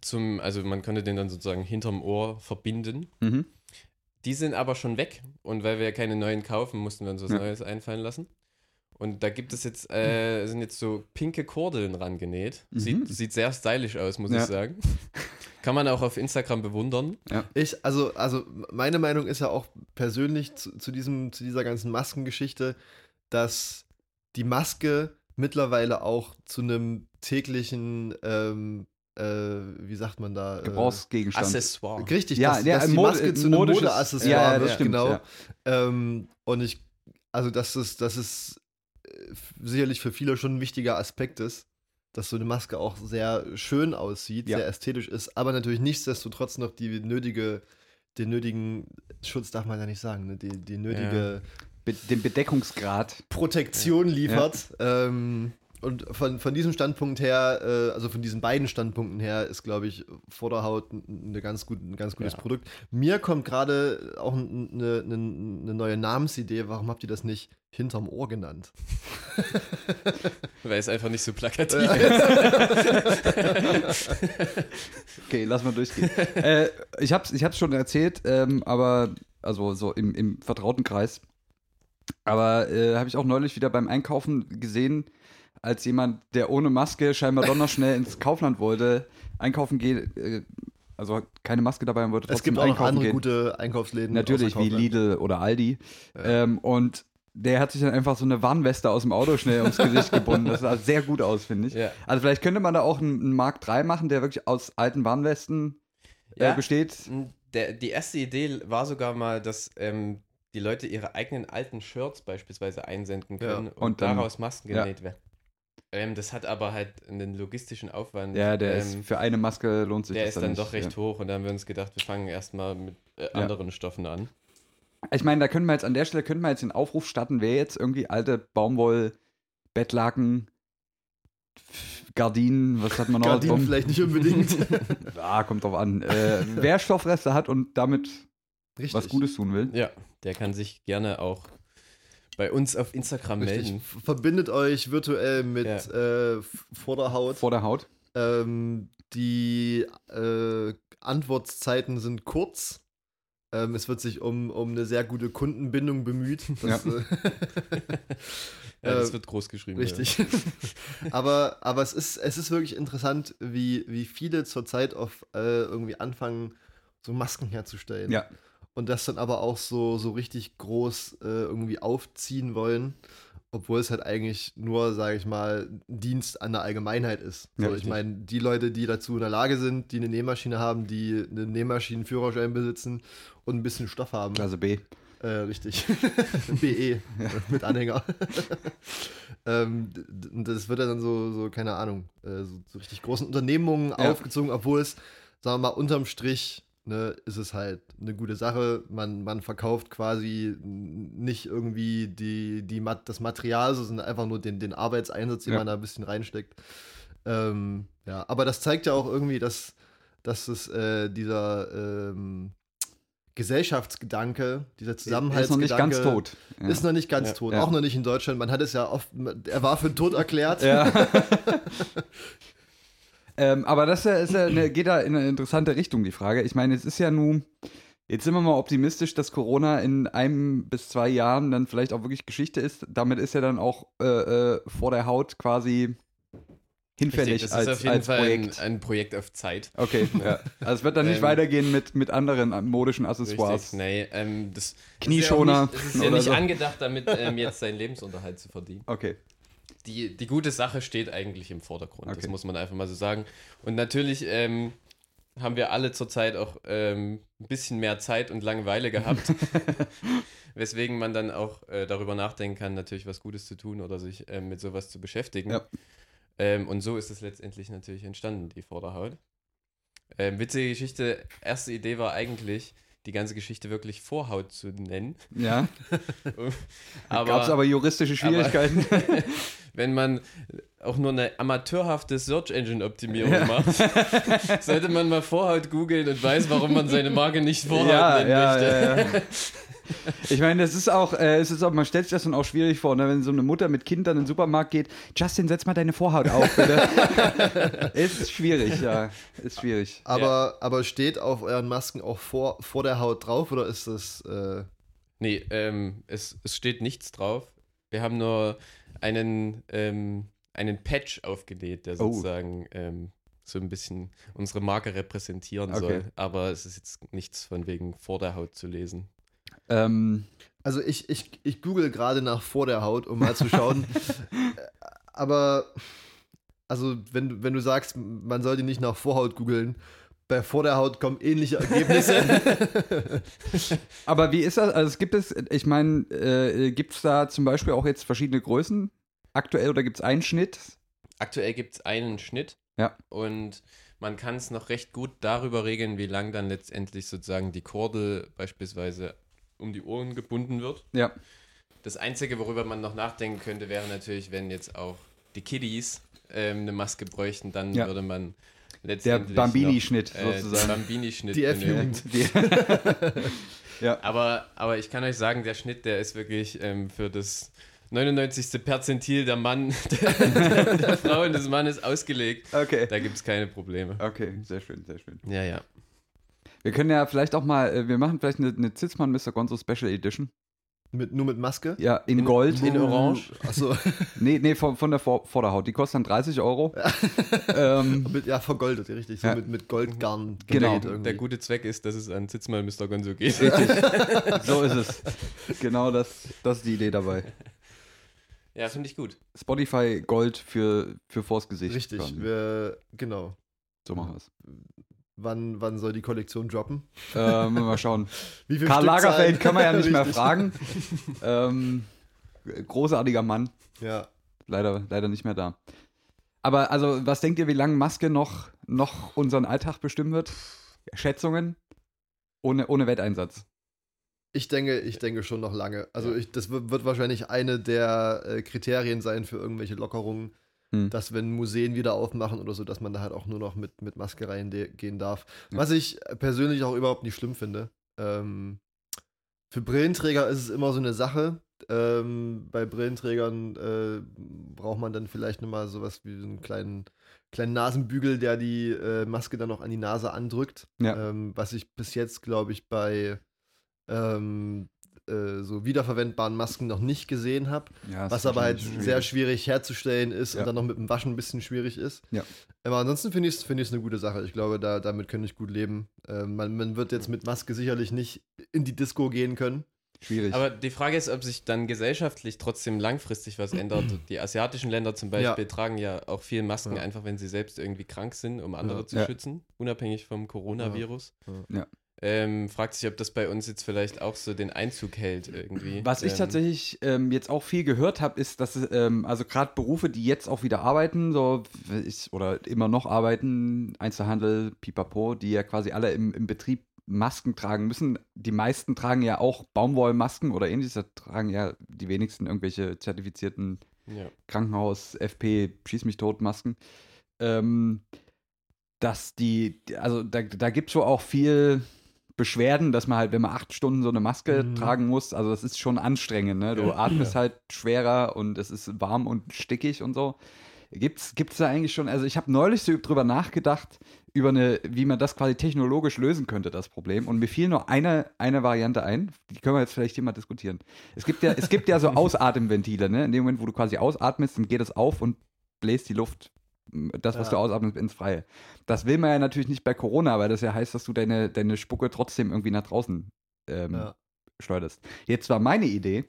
Zum, also man konnte den dann sozusagen hinterm Ohr verbinden.
Mhm.
Die sind aber schon weg und weil wir ja keine neuen kaufen, mussten wir uns was
Ja.
Neues einfallen lassen. Und da gibt es jetzt, äh, sind jetzt so pinke Kordeln rangenäht.
Mhm.
Sieht, sieht sehr stylisch aus, muss
Ja.
ich sagen. *laughs* Kann man auch auf Instagram bewundern.
Ich, also, also meine Meinung ist ja auch persönlich zu, zu, diesem, zu dieser ganzen Maskengeschichte, dass die Maske mittlerweile auch zu einem täglichen, ähm, äh, wie sagt man da? Äh,
Gebrauchsgegenstand.
Accessoire.
Richtig,
Ja,
dass,
ja,
dass die
Mode-
Maske zu einem Modeaccessoire
Ja, ja, das
wird,
stimmt,
genau.
ja.
Ähm, und ich, also dass es äh, f- sicherlich für viele schon ein wichtiger Aspekt ist, dass so eine Maske auch sehr schön aussieht,
Ja.
sehr ästhetisch ist, aber natürlich nichtsdestotrotz noch die nötige, den nötigen Schutz darf man ja nicht sagen, ne? die, die nötige
Be den Bedeckungsgrad.
Protektion liefert. Ähm, und von, von diesem Standpunkt her, äh, also von diesen beiden Standpunkten her, ist, glaube ich, Vorderhaut ein, eine ganz gut, ein ganz gutes
Ja.
Produkt. Mir kommt gerade auch ein- eine, eine, eine neue Namensidee. Warum habt ihr das nicht hinterm Ohr genannt?
Weil es einfach nicht so plakativ
Okay, lass mal durchgehen. äh, ich hab's, ich hab's schon erzählt, ähm, aber, also so im, im vertrauten Kreis. Aber äh, habe ich auch neulich wieder beim Einkaufen gesehen, als jemand, der ohne Maske scheinbar doch noch schnell ins Kaufland wollte, einkaufen gehen, äh, also keine Maske dabei und wollte
Es
trotzdem
gibt auch noch
einkaufen
andere
gehen.
gute Einkaufsläden.
Natürlich, wie. Lidl oder Aldi. Ähm, und der hat sich dann einfach so eine Warnweste aus dem Auto schnell ums Gesicht gebunden. Das sah sehr gut aus, finde ich.
Ja.
Also vielleicht könnte man da auch einen, einen Mark 3 machen, der wirklich aus alten Warnwesten äh,
Ja.
besteht.
Der, die erste Idee war sogar mal, dass ähm, die Leute ihre eigenen alten Shirts beispielsweise einsenden
Ja.
können und,
Und dann-
daraus Masken
ja.
genäht werden. Ähm, das hat aber halt einen logistischen Aufwand.
Ja, der
ähm,
ist für eine Maske lohnt sich
der
das
ist dann
nicht.
doch recht hoch und da haben wir uns gedacht, wir fangen erstmal mit äh, anderen Stoffen an.
Ja. Ich meine, da können wir jetzt an der Stelle können wir jetzt den Aufruf starten, wer jetzt irgendwie alte Baumwoll, Bettlaken, Gardinen, was hat man noch?
Gardinen
Baum-
vielleicht nicht unbedingt.
Ja, *laughs* kommt drauf an. Äh, wer Stoffreste hat und damit
Richtig.
was Gutes tun will.
Ja, der kann sich gerne auch bei uns auf Instagram
Richtig.
melden.
Verbindet euch virtuell mit
Ja.
äh, Vorderhaut.
Vor der Haut.
Ähm, die äh, Antwortzeiten sind kurz. Ähm, es wird sich um, um eine sehr gute Kundenbindung bemüht. *laughs* Das,
Ja.
äh, *laughs*
Ja, das
Äh,
wird groß geschrieben.
richtig. *laughs* aber aber es, ist, es ist wirklich interessant, wie, wie viele zurzeit auf äh, irgendwie anfangen, so Masken herzustellen.
Ja.
Und das dann aber auch so, so richtig groß äh, irgendwie aufziehen wollen. Obwohl es halt eigentlich nur, sage ich mal, Dienst an der Allgemeinheit ist.
Ja,
So, ich meine, die Leute, die dazu in der Lage sind, die eine Nähmaschine haben, die einen Nähmaschinenführerschein besitzen und ein bisschen Stoff haben.
Klasse B.
Äh, richtig. *laughs* BE *laughs* mit Anhänger. *laughs* ähm, das wird ja dann so, so keine Ahnung, äh, so, so richtig großen Unternehmungen
Ja.
aufgezogen, obwohl es, sagen wir mal, unterm Strich ne, ist es halt eine gute Sache. Man, man verkauft quasi nicht irgendwie die, die Mat das Material, sondern einfach nur den, den Arbeitseinsatz, den
Ja.
man da ein bisschen reinsteckt. Ähm, ja, aber das zeigt ja auch irgendwie, dass, dass es äh, dieser ähm, Gesellschaftsgedanke, dieser
Ist noch
Zusammenhaltsgedanke
nicht ganz tot. Ja.
ist noch nicht ganz
Ja.
tot.
Ja.
Auch noch nicht in Deutschland. Man hat es ja oft, er war für tot erklärt.
Ja. *laughs* *laughs* ähm, aber das ist ja, eine, geht da in eine interessante Richtung, die Frage. Ich meine, es ist ja nun, jetzt sind wir mal optimistisch, dass Corona in einem bis zwei Jahren dann vielleicht auch wirklich Geschichte ist. Damit ist ja dann auch äh, äh, vor der Haut quasi hinfällig
Richtig, das
als,
ist auf jeden
als
Fall
Projekt.
ein, ein Projekt auf Zeit.
Okay, *laughs* ja. Also es wird dann nicht
Ähm,
weitergehen mit, mit anderen modischen Accessoires.
Richtig, nee, ähm, das
Knieschoner
Es ist ja, nicht, es ist ja nicht
so.
angedacht, damit ähm, jetzt seinen Lebensunterhalt zu verdienen.
Okay.
Die, die gute Sache steht eigentlich im Vordergrund,
Okay.
das muss man einfach mal so sagen. Und natürlich ähm, haben wir alle zurzeit auch ähm, ein bisschen mehr Zeit und Langeweile gehabt, *laughs* weswegen man dann auch äh, darüber nachdenken kann, natürlich was Gutes zu tun oder sich ähm, mit sowas zu beschäftigen.
Ja.
Ähm, und so ist es letztendlich natürlich entstanden, die Vorderhaut. Ähm, witzige Geschichte, erste Idee war eigentlich, die ganze Geschichte wirklich Vorhaut zu nennen.
Ja. *laughs*
Aber,
Gab es aber juristische Schwierigkeiten? *laughs*
wenn man auch nur eine amateurhafte Search Engine Optimierung macht, *laughs* sollte man mal Vorhaut googeln und weiß, warum man seine Marke nicht Vorhaut
ja,
nennen
ja,
möchte.
ja, ja. *laughs* Ich meine, das ist auch, äh, es ist auch, man stellt sich das dann auch schwierig vor, ne? wenn so eine Mutter mit Kind dann in den Supermarkt geht. Justin, setz mal deine Vorhaut auf, bitte. *laughs* ist schwierig, ja. Ist schwierig.
Aber, aber steht auf euren Masken auch vor, vor der Haut drauf oder ist das. Äh,
Nee, ähm, es, es steht nichts drauf. Wir haben nur einen, ähm, einen Patch aufgenäht, der
Oh.
sozusagen ähm, so ein bisschen unsere Marke repräsentieren
Okay.
soll. Aber es ist jetzt nichts von wegen vor der Haut zu lesen.
Ähm,
also ich, ich, ich google gerade nach vor der Haut, um mal zu schauen. *laughs* Aber, also wenn, du- wenn du sagst, man sollte nicht nach Vorhaut googeln, bei vor der Haut kommen ähnliche Ergebnisse. *laughs*
aber wie ist das? Also es gibt es, ich meine, äh, gibt es da zum Beispiel auch jetzt verschiedene Größen aktuell oder gibt es einen Schnitt?
Aktuell gibt es einen Schnitt.
Ja.
Und man kann es noch recht gut darüber regeln, wie lang dann letztendlich sozusagen die Kordel beispielsweise um die Ohren gebunden wird.
Ja.
Das Einzige, worüber man noch nachdenken könnte, wäre natürlich, wenn jetzt auch die Kiddies ähm, eine Maske bräuchten, dann
Ja.
würde man
Der Bambini-Schnitt
äh,
sozusagen.
Bambini-Schnitt
Die. F-Jugend. *laughs*
Ja.
Aber, aber ich kann euch sagen, der Schnitt, der ist wirklich ähm, für das 99. Perzentil der Mann, *laughs* der, der Frau und des Mannes ausgelegt.
Okay.
Da gibt es keine Probleme.
Okay, sehr schön, sehr schön.
Ja, ja.
Wir können ja vielleicht auch mal, äh, wir machen vielleicht eine, eine Zitzmann Mr. Gonzo Special Edition.
Mit, nur mit Maske?
Ja, in
In-
Gold.
in Orange.
Achso, *laughs*
Nee, nee, von, von der Vor Vorderhaut. Die kostet dann 30 Euro. *laughs* ähm,
mit, ja, vergoldet, richtig. So
Ja.
mit, mit Goldgarn.
Genau.
irgendwie.
Der gute Zweck ist, dass es an Sitzmal Mr. Gonzo geht.
richtig. *laughs* so ist es. Genau das, das ist die Idee dabei.
Ja, finde ich gut.
Spotify Gold für, für vors Gesicht.
Richtig, wir, genau.
So machen wir es.
Wann, wann soll die Kollektion droppen?
Ähm, mal schauen. *laughs*
Wie viel
Karl
Stückzahlen?
Lagerfeld kann man ja nicht mehr *laughs* fragen. ähm, großartiger Mann.
Ja.
Leider, leider nicht mehr da. Aber also, was denkt ihr, wie lange Maske noch, noch unseren Alltag bestimmen wird? Schätzungen? Ohne, ohne Wetteinsatz.
Ich denke, ich denke schon noch lange. Also ich, das wird, wird wahrscheinlich eine der äh, Kriterien sein für irgendwelche Lockerungen,
Hm.
dass wenn Museen wieder aufmachen oder so, dass man da halt auch nur noch mit, mit Maske reingehen darf.
Ja.
Was ich persönlich auch überhaupt nicht schlimm finde. Ähm, für Brillenträger ist es immer so eine Sache. Ähm, bei Brillenträgern äh, braucht man dann vielleicht nochmal sowas wie so einen kleinen, kleinen Nasenbügel, der die äh, Maske dann noch an die Nase andrückt.
Ja.
Ähm, was ich bis jetzt, glaube ich, bei ähm, äh, so wiederverwendbaren Masken noch nicht gesehen habe.
Ja,
Was aber halt sehr schwierig herzustellen ist
Ja.
und dann noch mit dem Waschen ein bisschen schwierig ist.
Ja.
Aber ansonsten finde ich es find eine gute Sache. Ich glaube, da, damit könnte ich gut leben. Ähm, man, man wird jetzt mit Maske sicherlich nicht in die Disco gehen können.
schwierig.
Aber die Frage ist, ob sich dann gesellschaftlich trotzdem langfristig was ändert. *clears throat* Die asiatischen Länder zum Beispiel
Ja.
tragen ja auch viel Masken,
Ja.
einfach wenn sie selbst irgendwie krank sind, um andere
Ja.
zu
Ja.
schützen, unabhängig vom Coronavirus.
Ja.
Ähm, fragt sich, ob das bei uns jetzt vielleicht auch so den Einzug hält irgendwie.
Was ich
ähm,
tatsächlich ähm, jetzt auch viel gehört habe, ist, dass ähm, also gerade Berufe, die jetzt auch wieder arbeiten, so ich, oder immer noch arbeiten, Einzelhandel, Pipapo, die ja quasi alle im, im Betrieb Masken tragen müssen. Die meisten tragen ja auch Baumwollmasken oder ähnliches, da tragen ja die wenigsten irgendwelche zertifizierten
Ja.
Krankenhaus, FP, Schieß mich tot Masken. Ähm, dass die, also da, da gibt es schon auch viel Beschwerden, dass man halt, wenn man acht Stunden so eine Maske
Mhm.
tragen muss, also das ist schon anstrengend, ne? Du
Ja.
atmest halt schwerer und es ist warm und stickig und so. Gibt's, gibt's da eigentlich schon, also ich habe neulich so drüber nachgedacht, über eine, wie man das quasi technologisch lösen könnte, das Problem. Und mir fiel nur eine, eine Variante ein, die können wir jetzt vielleicht hier mal diskutieren. Es gibt ja, es gibt ja so *laughs* Ausatemventile, ne? In dem Moment, wo du quasi ausatmest, dann geht es auf und bläst die Luft das, was
Ja.
du ausatmest, ins Freie. Das will man ja natürlich nicht bei Corona, weil das ja heißt, dass du deine, deine Spucke trotzdem irgendwie nach draußen ähm,
Ja.
schleuderst. Jetzt war meine Idee,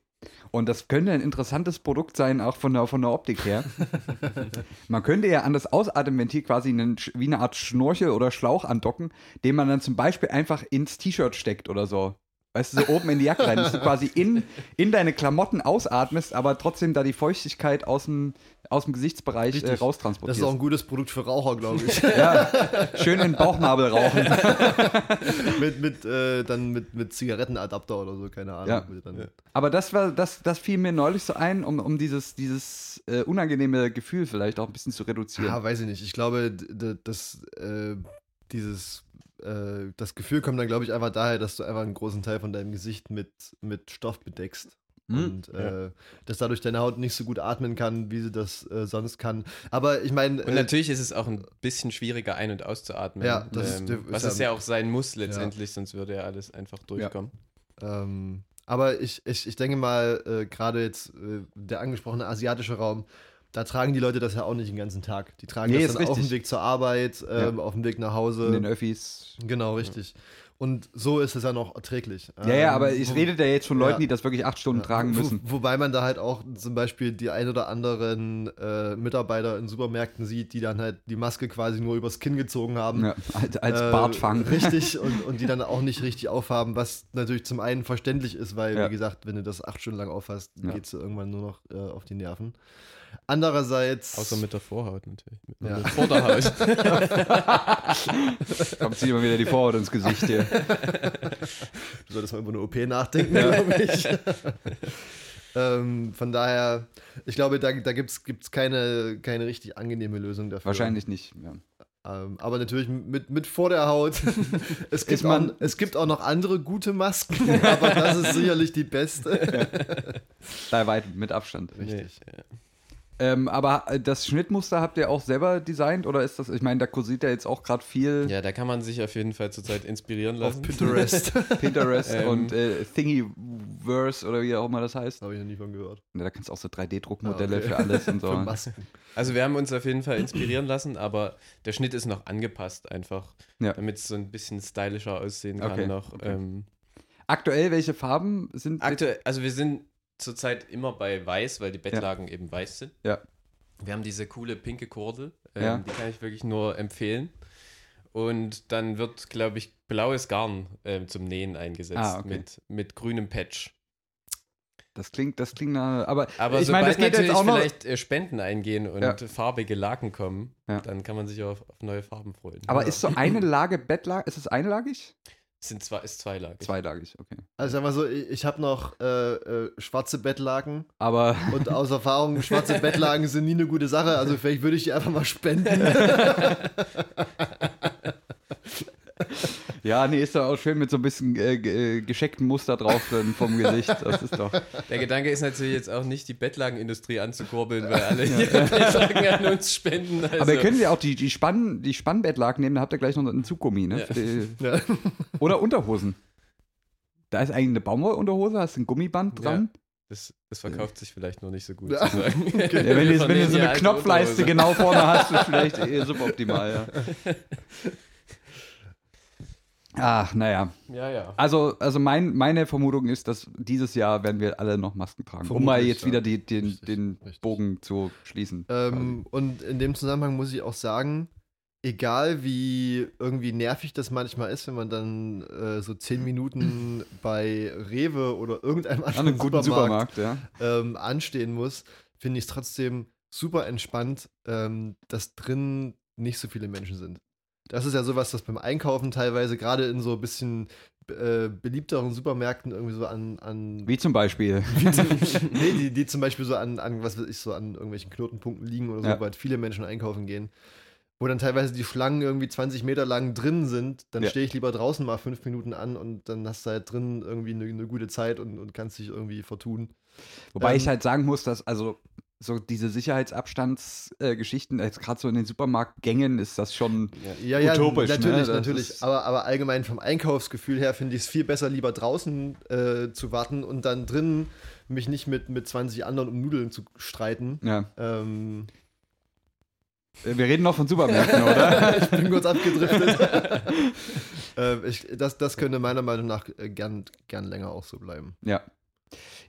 und das könnte ein interessantes Produkt sein, auch von der, von der Optik her. *laughs* man könnte ja an das Ausatemventil quasi einen, wie eine Art Schnorchel oder Schlauch andocken, den man dann zum Beispiel einfach ins T-Shirt steckt oder so. Weißt du, so oben in die Jacke rein, dass du quasi in, in deine Klamotten ausatmest, aber trotzdem da die Feuchtigkeit aus dem, aus dem Gesichtsbereich äh,
Richtig. Das
raustransportierst.
ist auch ein gutes Produkt für Raucher, glaube ich. *laughs*
ja, schön in den Bauchnabel rauchen. *laughs*
mit, mit, äh, dann mit, mit Zigarettenadapter oder so, keine Ahnung.
Ja.
Dann,
Aber das war, das, das fiel mir neulich so ein, um, um dieses, dieses äh, unangenehme Gefühl vielleicht auch ein bisschen zu reduzieren.
Ja, weiß ich nicht. Ich glaube, d- d- das, äh, dieses, äh, das Gefühl kommt dann, glaube ich, einfach daher, dass du einfach einen großen Teil von deinem Gesicht mit, mit Stoff bedeckst.
Hm,
Und äh, dass dadurch deine Haut nicht so gut atmen kann, wie sie das äh, sonst kann. Aber ich meine.
Und natürlich ist es auch ein bisschen schwieriger ein- und auszuatmen.
Ja, das
ähm,
ist
was
ja-
es ja auch sein muss letztendlich, sonst würde ja alles einfach durchkommen.
Ähm, aber ich, ich, ich denke mal, äh, gerade jetzt äh, der angesprochene asiatische Raum, da tragen die Leute das ja auch nicht den ganzen Tag. Die tragen
Nee,
das dann auf dem
richtig.
Weg zur Arbeit, ähm, auf dem Weg nach
in den
Hause.
Öffis.
Genau, richtig. Und so ist es ja noch erträglich.
Ja, ja,
Ähm,
aber ich
wo-
rede da jetzt von Leuten,
ja.
die das wirklich acht Stunden
Ja,
tragen
wo-
müssen.
Wobei man da halt auch zum Beispiel die ein oder anderen äh, Mitarbeiter in Supermärkten sieht, die dann halt die Maske quasi nur übers Kinn gezogen haben.
Ja, als, als
Äh,
Bartfang. *laughs*
Richtig, *laughs* und, und die dann auch nicht richtig aufhaben, was natürlich zum einen verständlich ist, weil,
Ja.
wie gesagt, wenn du das acht Stunden lang aufhast,
Ja.
geht es irgendwann nur noch äh, auf die Nerven. Andererseits.
Außer mit der Vorhaut natürlich. Mit
Ja.
der Vorderhaut. *laughs*
Kommt sie immer wieder die Vorhaut ins Gesicht hier.
Du solltest mal über eine OP nachdenken, glaube ich. *laughs* ähm, von daher, ich glaube, da, da gibt es keine, keine richtig angenehme Lösung dafür.
Wahrscheinlich nicht. Ja.
Ähm, aber natürlich mit, mit vor der Haut. *laughs* es, gibt
man-
auch, es gibt auch noch andere gute Masken, aber das ist sicherlich die beste.
Da weit mit Abstand.
Richtig.
Nee, ja.
Ähm, aber äh, das Schnittmuster habt ihr auch selber designt oder ist das, ich meine, da kursiert ja jetzt auch gerade viel
ja, da kann man sich auf jeden Fall zurzeit inspirieren
Auf
lassen.
Pinterest. *laughs* *laughs*
Pinterest
Ähm.
und äh, Thingiverse oder wie auch immer das heißt.
Habe ich noch nie von gehört.
Ja, da kannst du auch so 3D-Druckmodelle
Ah, okay.
für alles und so.
Für *laughs* Masken.
Also wir haben uns auf jeden Fall inspirieren lassen, aber der Schnitt ist noch angepasst einfach,
Ja.
damit es so ein bisschen stylischer aussehen kann
Okay,
noch.
okay.
Ähm,
Aktuell, welche Farben sind
aktuell, also wir sind zurzeit immer bei weiß, weil die Bettlagen eben weiß sind.
Ja.
Wir haben diese coole pinke Kordel, ähm,
Ja.
die kann ich wirklich nur empfehlen. Und dann wird, glaube ich, blaues Garn ähm, zum Nähen eingesetzt
Ah, okay.
mit, mit grünem Patch.
Das klingt, das klingt nach, aber,
Aber
ich meine, das
sobald
geht jetzt
natürlich
auch noch.
vielleicht äh, Spenden eingehen und
Ja.
farbige Laken kommen,
Ja.
dann kann man sich auf, auf neue Farben freuen.
Aber
Ja.
ist so eine *clears throat* Lage Bettlage, ist es einlagig?
Es sind zwei, ist zweilagig.
Zweilagig, okay.
Also sag mal so, ich, ich habe noch äh, äh, schwarze Bettlaken
Aber *laughs*
und aus Erfahrung, schwarze Bettlaken sind nie eine gute Sache. Also vielleicht würde ich die einfach mal spenden. *laughs* *laughs*
ja, nee, ist doch auch schön mit so ein bisschen äh, äh, geschecktem Muster drauf dann vom Gesicht. Das ist doch. *laughs*
Der Gedanke ist natürlich jetzt auch nicht, die Bettlagenindustrie anzukurbeln, weil alle *laughs* ihre Bettlaken an uns spenden. Also.
Aber ihr könnt ja auch die, die, Spann, die Spannbettlaken nehmen, da habt ihr gleich noch einen Zuggummi, ne?
Ja. *laughs*
Ja.
oder Unterhosen. Da ist eigentlich eine Baumwollunterhose, hast ein Gummiband dran.
das, das verkauft sich vielleicht noch nicht so gut.
Ja.
Sagen.
Ja, wenn, du, wenn du so eine Knopfleiste genau vorne hast, ist vielleicht eh suboptimal, ja. Ach, naja.
Ja, ja.
Also, also mein, meine Vermutung ist, dass dieses Jahr werden wir alle noch Masken tragen. um mal
Vermutlich,
jetzt
ja.
wieder die, den,
Richtig,
den
richtig.
Bogen zu schließen.
Ähm, und in dem Zusammenhang muss ich auch sagen, egal wie irgendwie nervig das manchmal ist, wenn man dann äh, so zehn Minuten *laughs* bei Rewe oder irgendeinem
An
anderen
einem guten
Supermarkt,
Supermarkt, ja.
Ähm, anstehen muss, finde ich es trotzdem super entspannt, ähm, dass drin nicht so viele Menschen sind. Das ist ja sowas, das beim Einkaufen teilweise gerade in so ein bisschen äh, beliebteren Supermärkten irgendwie so an, an
Wie zum Beispiel. *laughs*
nee, die, die zum Beispiel so an, an, was weiß ich, so an irgendwelchen Knotenpunkten liegen oder so,
Ja.
weil halt viele Menschen einkaufen gehen. Wo dann teilweise die Schlangen irgendwie 20 Meter lang drin sind, dann
Ja.
stehe ich lieber draußen mal fünf Minuten an und dann hast du halt drin irgendwie eine, eine gute Zeit und, und kannst dich irgendwie vertun.
Wobei
Ähm,
ich halt sagen muss, dass also so diese Sicherheitsabstandsgeschichten, jetzt gerade so in den Supermarktgängen, ist das schon.
Ja, ja,
Utopisch, ne?
natürlich,
Das
natürlich. Aber, aber allgemein vom Einkaufsgefühl her finde ich es viel besser, lieber draußen äh, zu warten und dann drinnen mich nicht mit, mit 20 anderen um Nudeln zu streiten.
Ja.
Ähm,
Wir reden noch von Supermärkten, oder? *laughs*
ich bin kurz abgedriftet. *laughs* ähm, ich, das, das könnte meiner Meinung nach äh, gern, gern länger auch so bleiben.
Ja.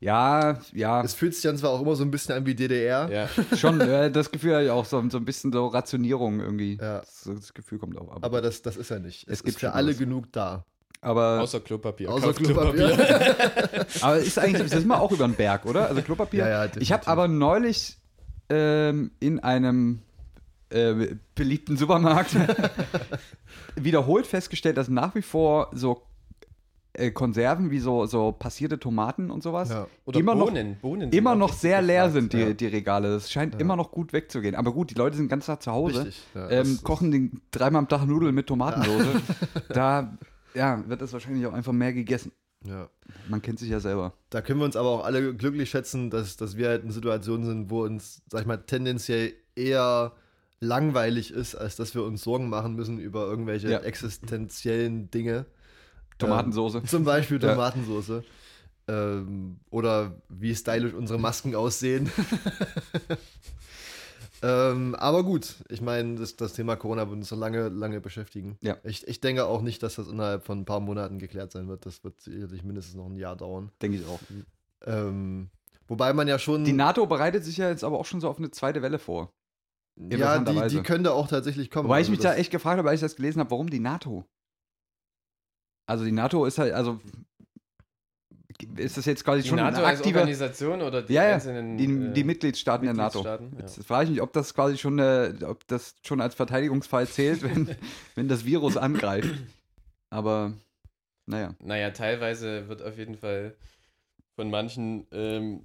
Ja, ja,
Es fühlt sich dann zwar auch immer so ein bisschen an wie DDR.
Ja.
schon. *laughs* Äh, das Gefühl habe ich auch so, so ein bisschen so Rationierung irgendwie.
Ja.
Das, das Gefühl kommt auch ab.
Aber das, das ist ja nicht.
Es
Es,
gibt
für alle
was.
genug da.
aber,
Außer Klopapier.
Außer
Kauft
Klopapier. *laughs*
aber ist eigentlich, das ist mal auch über den Berg, oder? Also Klopapier.
Ja, ja,
ich habe aber neulich ähm, in einem äh, beliebten Supermarkt *laughs* wiederholt festgestellt, dass nach wie vor so äh, Konserven wie so, so passierte Tomaten und sowas
Ja.
Oder
immer noch
Bohnen. Bohnen sind
immer noch sehr leer sind, die,
ja.
die Regale. Das scheint immer noch gut wegzugehen. Aber gut, die Leute sind ganz Tag zu Hause.
Ja,
ähm, kochen den dreimal am Tag Nudeln mit Tomatensoße. *laughs* da ja, wird es wahrscheinlich auch einfach mehr gegessen.
ja.
Man kennt sich ja selber.
Da können wir uns aber auch alle glücklich schätzen, dass, dass wir halt in Situationen sind, wo uns, sag ich mal, tendenziell eher langweilig ist, als dass wir uns Sorgen machen müssen über irgendwelche
Ja.
existenziellen Dinge.
Tomatensoße.
Zum Beispiel. *laughs* Tomatensoße. Ähm, oder wie stylisch unsere Masken aussehen. *laughs* ähm, aber gut, ich meine, das, das Thema Corona wird uns so lange, lange beschäftigen.
Ja.
Ich, ich denke auch nicht, dass das innerhalb von ein paar Monaten geklärt sein wird. Das wird sicherlich mindestens noch ein Jahr dauern.
Denke ich auch.
Ähm, wobei man ja schon.
Die NATO bereitet sich ja jetzt aber auch schon so auf eine zweite Welle vor.
ja, die, die könnte auch tatsächlich kommen.
Wobei ich
Also
mich
das-
da echt gefragt habe, als ich das gelesen habe, warum die NATO? Also die NATO ist halt, also ist das jetzt quasi
Die
schon
NATO
ein
als
aktiver,
Organisation oder die
Ja, ja,
einzelnen
die,
äh,
die Mitgliedstaaten der NATO.
Ja.
Jetzt frage ich mich, ob das quasi schon, eine, ob das schon als Verteidigungsfall zählt, wenn, *laughs* wenn das Virus angreift. Aber naja.
Naja, teilweise wird auf jeden Fall von manchen ähm,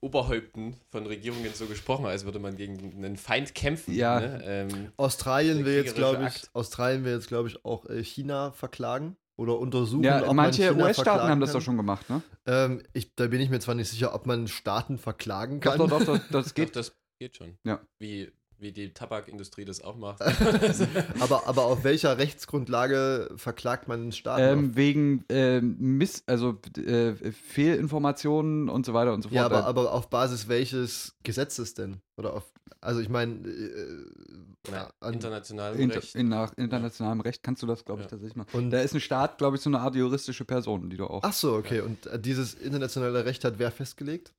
Oberhäupten von Regierungen so gesprochen, als würde man gegen einen Feind kämpfen.
Ja.
Ne? Ähm,
Australien will jetzt, glaube ich,
Akt.
Australien will jetzt, glaube ich, auch äh, China verklagen oder untersuchen.
Ja,
ob man
manche US-Staaten haben das doch schon gemacht, ne?
Ähm, ich, da bin ich mir zwar nicht sicher, ob man Staaten verklagen
Doch,
kann.
doch, doch, doch, das
geht.
geht.
Das geht schon.
Ja.
Wie, wie die Tabakindustrie das auch macht. *laughs*
aber, aber auf welcher Rechtsgrundlage verklagt man einen Staat?
Ähm, wegen ähm, Miss, also äh, Fehlinformationen und so weiter und so fort.
ja, aber,
Äh,
aber auf Basis welches Gesetzes denn? Oder auf, also ich meine, äh,
internationalem
Inter,
Recht.
in, nach internationalem Recht kannst du das, glaube ich,
Ja.
tatsächlich machen.
und
Da ist ein Staat, glaube ich, so eine Art juristische Person, die du auch.
Ach so, okay. Und äh, dieses internationale Recht hat wer festgelegt?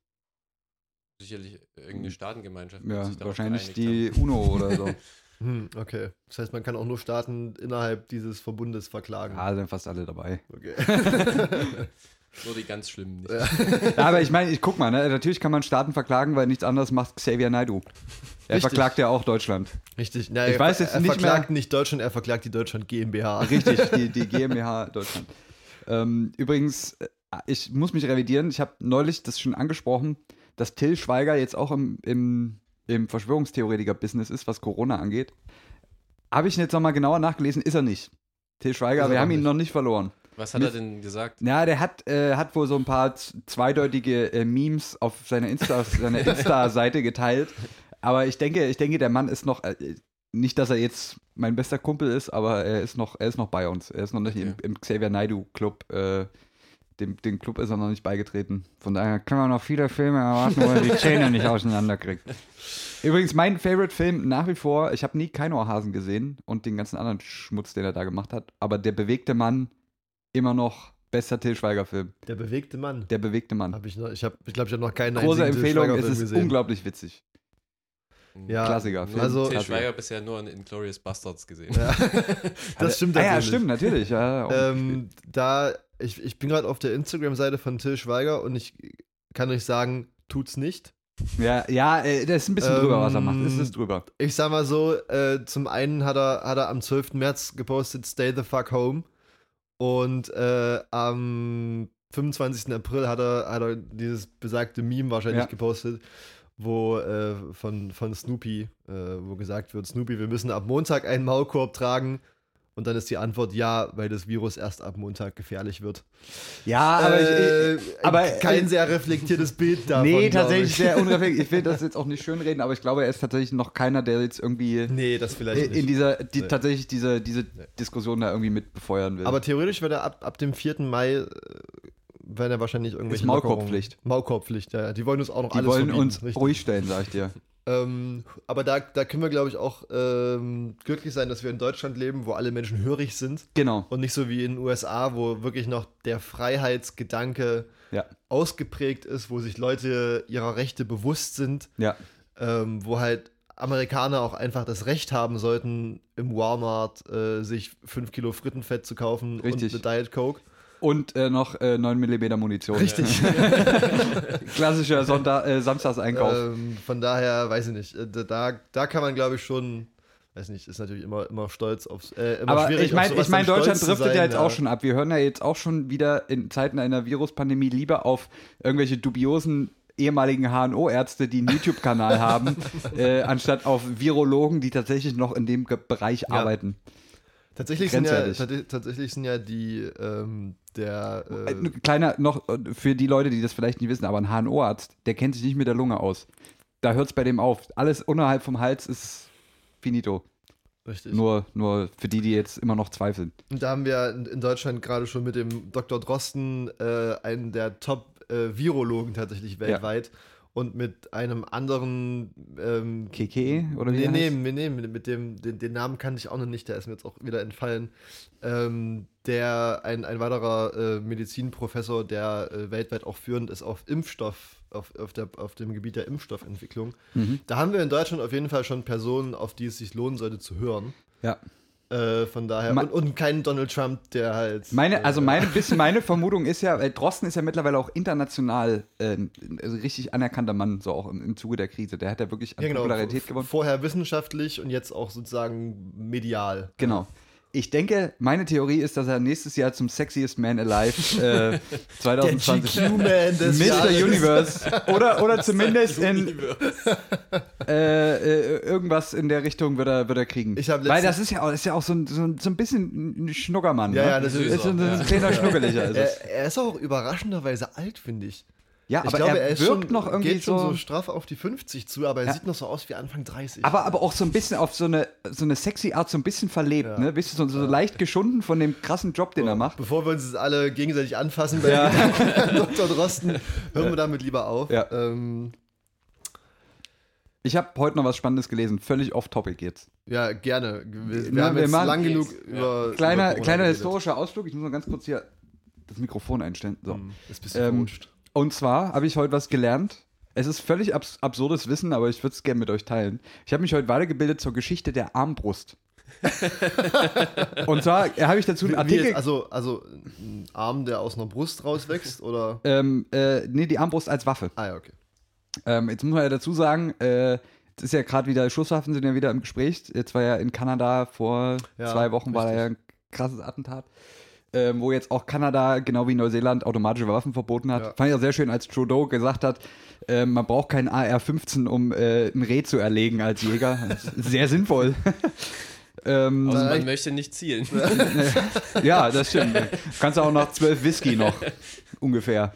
Sicherlich irgendeine Staatengemeinschaft. wird
ja, wahrscheinlich die *laughs* UNO oder so. *laughs*
Hm, okay. Das heißt, man kann auch nur Staaten innerhalb dieses Verbundes verklagen.
ja, sind fast alle dabei.
Okay.
haben. *laughs* Nur die ganz schlimmen nicht.
Ja.
Ja, aber ich meine, ich guck mal, ne? natürlich kann man Staaten verklagen, weil nichts anderes macht Xavier Naidoo. Er
Richtig.
verklagt ja auch Deutschland.
Richtig. Na,
Ich
er,
weiß jetzt
er
nicht
verklagt nicht Deutschland, er verklagt die Deutschland GmbH.
Richtig, die, die GmbH Deutschland. Ähm, übrigens, äh, ich muss mich revidieren. Ich habe neulich das schon angesprochen, dass Till Schweiger jetzt auch im, im, im Verschwörungstheoretiker-Business ist, was Corona angeht. Habe ich jetzt nochmal genauer nachgelesen, ist er nicht. Till Schweiger,
er
wir haben ihn
nicht.
noch nicht verloren.
Was hat er denn gesagt?
Ja, der hat, äh, hat wohl so ein paar zweideutige äh, Memes auf seiner Insta- auf seiner Insta-Seite geteilt. Aber ich denke, ich denke, der Mann ist noch, äh, nicht, dass er jetzt mein bester Kumpel ist, aber er ist noch, er ist noch bei uns. Er ist noch nicht im,
Okay.
im Xavier Naidu Club. Äh, dem, dem Club ist er noch nicht beigetreten. Von daher können wir noch viele Filme erwarten, wo er die Zähne nicht auseinanderkriegt. Übrigens, mein Favorite-Film nach wie vor, ich habe nie Keinohrhasen gesehen und den ganzen anderen Schmutz, den er da gemacht hat, aber Der bewegte Mann immer noch bester Till Schweiger-Film.
Der bewegte Mann.
Der bewegte Mann.
Hab ich noch, ich habe, ich glaube, ich habe noch keinen
Große Empfehlung, es ist
gesehen.
unglaublich witzig.
Ja,
Klassiker.
Nur
Also-
Til
Klassiker.
Schweiger bisher nur in Inglourious Bastards gesehen.
Ja. *laughs* das stimmt
ah, ja, stimmt, natürlich. Ja,
Ähm, da, ich, ich bin gerade auf der Instagram-Seite von Till Schweiger und ich kann euch sagen, tut's nicht.
ja, ja, äh, das ist ein bisschen drüber, was er macht. Es
Ähm,
ist drüber.
Ich sag mal so, äh, zum einen hat er, hat er am 12. März gepostet, Stay the fuck home. Und äh, am 25. April hat er, hat er dieses besagte Meme wahrscheinlich
Ja.
gepostet, wo äh, von, von Snoopy, äh, wo gesagt wird, Snoopy, wir müssen ab Montag einen Maulkorb tragen. Und dann ist die Antwort ja, weil das Virus erst ab Montag gefährlich wird.
Ja, aber
Äh,
ich, aber,
kein
äh,
sehr reflektiertes Bild davon.
nee, tatsächlich
ich.
sehr *laughs* unreflektiert. Ich will das jetzt auch nicht schönreden, aber ich glaube, er ist tatsächlich noch keiner, der jetzt irgendwie
Nee, das vielleicht
in
nicht.
dieser, die,
Nee.
tatsächlich diese, diese Diskussion da irgendwie mit befeuern will.
Aber theoretisch wird er ab, ab dem 4. Mai, äh, werden er wahrscheinlich irgendwelche
Ist Maulkorbpflicht.
Maulkorbpflicht, ja. ja. Die wollen uns auch noch
die
alles
wollen
verbieten.
uns
richtig.
ruhig stellen, sag ich dir.
Ähm, aber da, da können wir, glaube ich, auch ähm, glücklich sein, dass wir in Deutschland leben, wo alle Menschen hörig sind.
Genau.
Und nicht so wie in den USA, wo wirklich noch der Freiheitsgedanke
Ja.
ausgeprägt ist, wo sich Leute ihrer Rechte bewusst sind,
Ja.
ähm, wo halt Amerikaner auch einfach das Recht haben sollten, im Walmart äh, sich 5 Kilo Frittenfett zu kaufen
Richtig.
und eine Diet Coke.
Und äh, noch äh, 9 mm Munition.
Richtig. *laughs*
Klassischer Sonntag, äh, Samstagseinkauf.
ähm, von daher, weiß ich nicht, äh, da, da kann man, glaube ich, schon, weiß nicht, ist natürlich immer, immer stolz aufs. Äh, immer
Aber
schwierig,
ich meine, ich mein, Deutschland driftet
sein,
ja jetzt auch schon ab. Wir hören ja jetzt auch schon wieder in Zeiten einer Viruspandemie lieber auf irgendwelche dubiosen ehemaligen HNO-Ärzte, die einen YouTube-Kanal haben, *laughs* äh, anstatt auf Virologen, die tatsächlich noch in dem Bereich arbeiten.
Tatsächlich sind, ja, tatsächlich sind ja die, ähm, der, äh,
Ein kleiner noch äh, für die Leute, die das vielleicht nicht wissen, aber ein HNO-Arzt, der kennt sich nicht mit der Lunge aus. Da hört es bei dem auf. Alles unterhalb vom Hals ist finito.
richtig.
Nur, nur für die, die jetzt immer noch zweifeln.
Und da haben wir in, Deutschland gerade schon mit dem Dr. Drosten äh, einen der Top-Virologen tatsächlich weltweit und mit einem anderen ähm,
KKE oder wie
Nee, nee, nee, nee, mit, mit dem, den, den Namen kannte ich auch noch nicht, der ist mir jetzt auch wieder entfallen. Ähm, der, ein, ein weiterer äh, Medizinprofessor, der äh, weltweit auch führend ist auf Impfstoff, auf, auf, der, auf dem Gebiet der Impfstoffentwicklung.
Mhm.
Da haben wir in Deutschland auf jeden Fall schon Personen, auf die es sich lohnen sollte zu hören.
Ja.
Äh, von daher,
Ma-
und, und keinen Donald Trump, der halt.
Meine,
äh,
also meine, bisschen meine Vermutung ist ja, weil Drosten ist ja mittlerweile auch international äh, ein richtig anerkannter Mann, so auch im, im Zuge der Krise. Der hat ja wirklich an
ja, genau,
Popularität gewonnen.
Vorher wissenschaftlich und jetzt auch sozusagen medial.
Genau. Ich denke, meine Theorie ist, dass er nächstes Jahr zum Sexiest Man Alive äh, *laughs* 2020
GQ-Man des
Mr.
Jahres.
Universe oder, oder zumindest in äh, äh, irgendwas in der Richtung wird er, wird er kriegen. Weil das ist ja auch, ist ja auch so, ein, so, ein, so ein bisschen ein Schnuggermann.
Ja,
ne?
ja, das ist
ist so ein,
er.
ein kleiner Schnuggeliger. Ist es.
Er, er ist auch überraschenderweise alt, finde ich.
Ja,
ich
aber
glaube,
er,
er
wirkt
schon,
noch irgendwie
geht schon
so,
so straff auf die 50 zu, aber er
Ja.
sieht noch so aus wie Anfang 30.
aber, aber auch so ein bisschen auf so eine, so eine sexy Art, so ein bisschen verlebt,
Ja.
ne? Bist du so, so leicht geschunden von dem krassen Job, den er macht?
Bevor wir uns jetzt alle gegenseitig anfassen bei
Ja. *laughs*
Dr. Drosten, hören wir damit lieber auf.
Ja.
Ähm,
Ich habe heute noch was Spannendes gelesen, völlig off-topic jetzt.
ja, gerne. Wir, wir
Na,
haben
wir
jetzt lang genug
Jetzt,
über.
Kleiner,
über
kleiner historischer Ausflug, ich muss mal ganz kurz hier das Mikrofon einstellen. So.
Hm, Ist ein bisschen
Ähm,
verrutscht.
Und zwar habe ich heute was gelernt. Es ist völlig abs absurdes Wissen, aber ich würde es gerne mit euch teilen. Ich habe mich heute weitergebildet zur Geschichte der Armbrust. *laughs* und zwar habe ich dazu einen Artikel.
jetzt, also, also ein Arm, der aus einer Brust rauswächst, oder?
ähm, äh, nee, die Armbrust als Waffe.
Ah, ja, okay.
Ähm, jetzt muss man ja dazu sagen, äh, es ist ja gerade wieder, Schusswaffen sind ja wieder im Gespräch. Jetzt war ja in Kanada vor
Ja,
zwei Wochen war da ja ein krasses Attentat. Ähm, wo jetzt auch Kanada, genau wie Neuseeland, automatische Waffen verboten hat.
Ja.
Fand ich ja sehr schön, als Trudeau gesagt hat, äh, man braucht keinen AR-15, um äh, ein Reh zu erlegen als Jäger. Sehr sinnvoll. *laughs* ähm,
Also man möchte nicht zielen. *laughs*
ja, das stimmt. Du kannst auch noch zwölf Whisky noch, ungefähr.